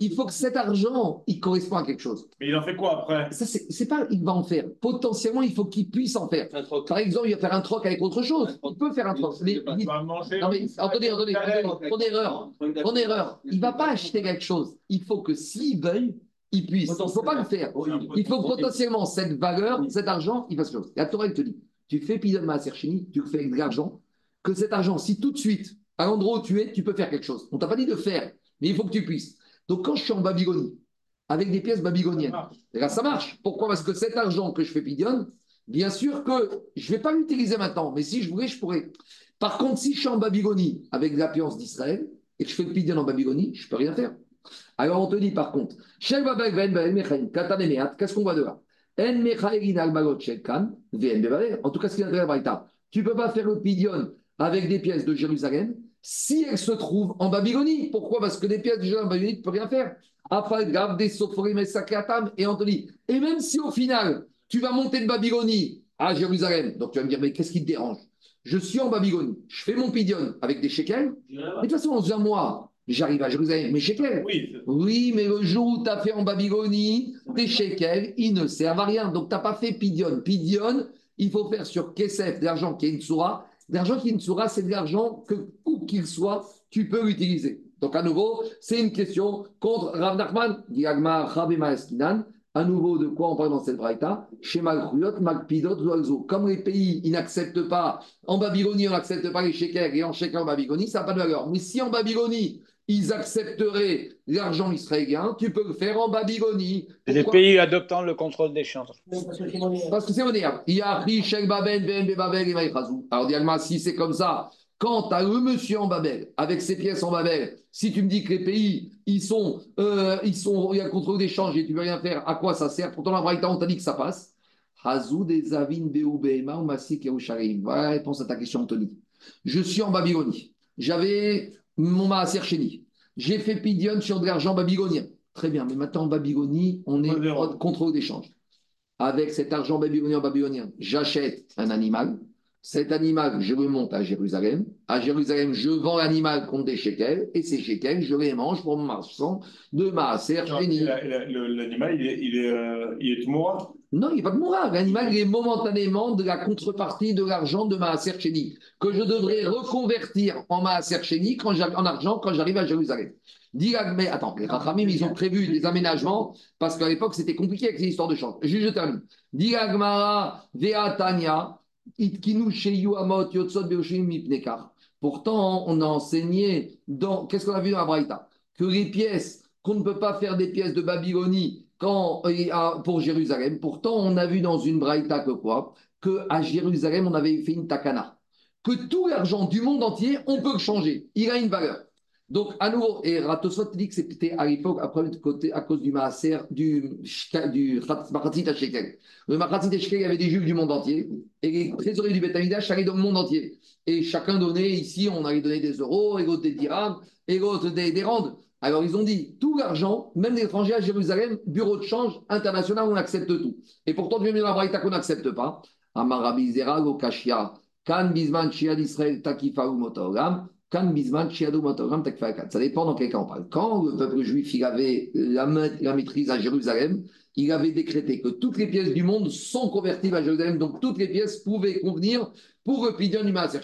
il faut que cet argent, il correspond à quelque chose. Mais il en fait quoi après? Ça, c'est c'est pas il va en faire. Potentiellement, il faut qu'il puisse en faire. Par exemple, il va faire un troc avec autre chose. Il peut faire un troc. Mais, Il va manger. non, mais attendez, attendez, attendez. Ton erreur. Ton erreur. Il ne va pas acheter quelque chose. Il faut que s'il veuille, il puisse. Il ne faut pas le faire. Il faut potentiellement cette valeur, cet argent, il fasse quelque chose. La Torah, elle te dit tu fais Pidon Maaser Sheni, tu le fais avec de l'argent, que cet argent, si tout de suite, à l'endroit où tu es, tu peux faire quelque chose. On t'a pas dit de faire, mais il faut que tu puisses. Donc quand je suis en Babylonie, avec des pièces babyloniennes, là, ça marche. Pourquoi? Parce que cet argent que je fais Pidon, bien sûr que je ne vais pas l'utiliser maintenant, mais si je voulais, je pourrais. Par contre, si je suis en Babylonie avec la d'Israël et que je fais le Pidon en Babylonie, je ne peux rien faire. Alors on te dit par contre, qu'est-ce qu'on voit de là? En tout cas, ce qui est intéressant, tu ne peux pas faire le Pidon avec des pièces de Jérusalem si elles se trouvent en Babylonie. Pourquoi? Parce que des pièces de Jérusalem en Babylonie, tu ne peux rien faire. Afal Gav, des Sophorim et et on te dit, et même si au final, tu vas monter de Babylonie à Jérusalem, donc tu vas me dire, mais qu'est-ce qui te dérange? Je suis en Babylonie, je fais mon Pidon avec des shekels, mais de toute façon, dans un mois, j'arrive à Jérusalem, mais shekels. Oui, Oui, mais le jour où tu as fait en Babylonie, tes shekels, ils ne servent à rien. Donc, tu n'as pas fait Pidion. Pidion, il faut faire sur Kesef de l'argent qui est une soura. L'argent qui est une soura, c'est de l'argent que, où qu'il soit, tu peux l'utiliser. Donc, à nouveau, c'est une question contre Rav Nachman. À nouveau, de quoi on parle dans cette braïta? Chez Malchuyot, Malpidot. Comme les pays, ils n'acceptent pas, en Babylonie, on n'accepte pas les shekels, et en shekel en Babylonie, ça n'a pas de valeur. Mais si en Babylonie, ils accepteraient l'argent israélien, tu peux le faire en Babylonie. Les pays adoptant le contrôle des champs. Parce que c'est monnayable. Il y a Richel Babel, BNB Babel et Maïchazou. Alors, Diagma, si c'est comme ça, quand tu as le monsieur en Babel, avec ses pièces en Babel, si tu me dis que les pays, ils sont, euh, ils sont, il y a le contrôle d'échange et tu ne veux rien faire, à quoi ça sert? Pourtant, la Braïta, on t'a dit que ça passe. Hazou des Avin ou Masik. Voilà la réponse à ta question, Anthony. Je suis en Babylonie. J'avais mon Maaser Chéni. J'ai fait Pidion sur de l'argent babylonien. Très bien, mais maintenant en Babylonie, on est en contrôle d'échange. Avec cet argent babylonien babylonien, j'achète un animal. Cet animal, je le monte à Jérusalem. À Jérusalem, je vends l'animal contre des shekels. Et ces shekels, je les mange pour mon marchand de Maaser Chéni. L'animal, il est, il est, euh, il est mort. Non, il n'y a pas de moral. L'animal est momentanément de la contrepartie de l'argent de Maaser Chéni, que je devrais reconvertir en Maaser Chéni en argent quand j'arrive à Jérusalem. Mais attends, les Rachamim, ils ont prévu des aménagements parce qu'à l'époque, c'était compliqué avec ces histoires de change. Juste, je termine. Dis la Gemara, Vea Tanya, Itkinu Sheyu Amot Yotzot Beoshim Mipnekar. Pourtant, on a enseigné dans. Qu'est-ce qu'on a vu dans la Que les pièces, qu'on ne peut pas faire des pièces de Babylonie à- pour Jérusalem. Pourtant, on a vu dans une Braïta que quoi? Que à Jérusalem, on avait fait une takana. Que tout l'argent du monde entier, on peut le changer. Il a une valeur. Donc, à nouveau, et Ratosot dit que c'était à l'époque, côté, à cause du Maaser, du, du Machatzit Shekel. Le Machatzit Shekel, il y avait des juifs du monde entier. Et les trésoriers du Beth Amikdash allaient dans le monde entier. Et chacun donnait, ici, on allait donner des euros, et l'autre des dirhams, et l'autre des, des randes. Alors, ils ont dit, tout l'argent, même l'étranger à Jérusalem, bureau de change international, on accepte tout. Et pourtant, Dieu met la Braïta qu'on n'accepte pas. Amarabizera, Lokashia, Kan Bisman, d'Israël, Takifa ou Motorgam, Kan. Ça dépend dans quel cas on parle. Quand le peuple juif, avait la, la maîtrise à Jérusalem, il avait décrété que toutes les pièces du monde sont convertibles à Jérusalem, donc toutes les pièces pouvaient convenir pour le pidon du Maaser.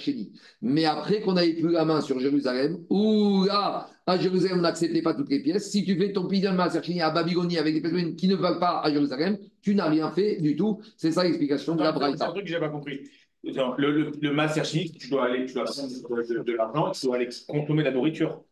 Mais après qu'on n'avait plus la main sur Jérusalem, ou là, à Jérusalem, on n'acceptait pas toutes les pièces. Si tu fais ton pidon Maaser Sheni à Babylonie avec des personnes qui ne veulent pas à Jérusalem, tu n'as rien fait du tout. C'est ça l'explication de la C'est un Braïta. truc que j'ai pas compris. Le, le, le Maaser tu dois aller, tu dois prendre de, de- de l'argent, tu dois aller consommer de la nourriture.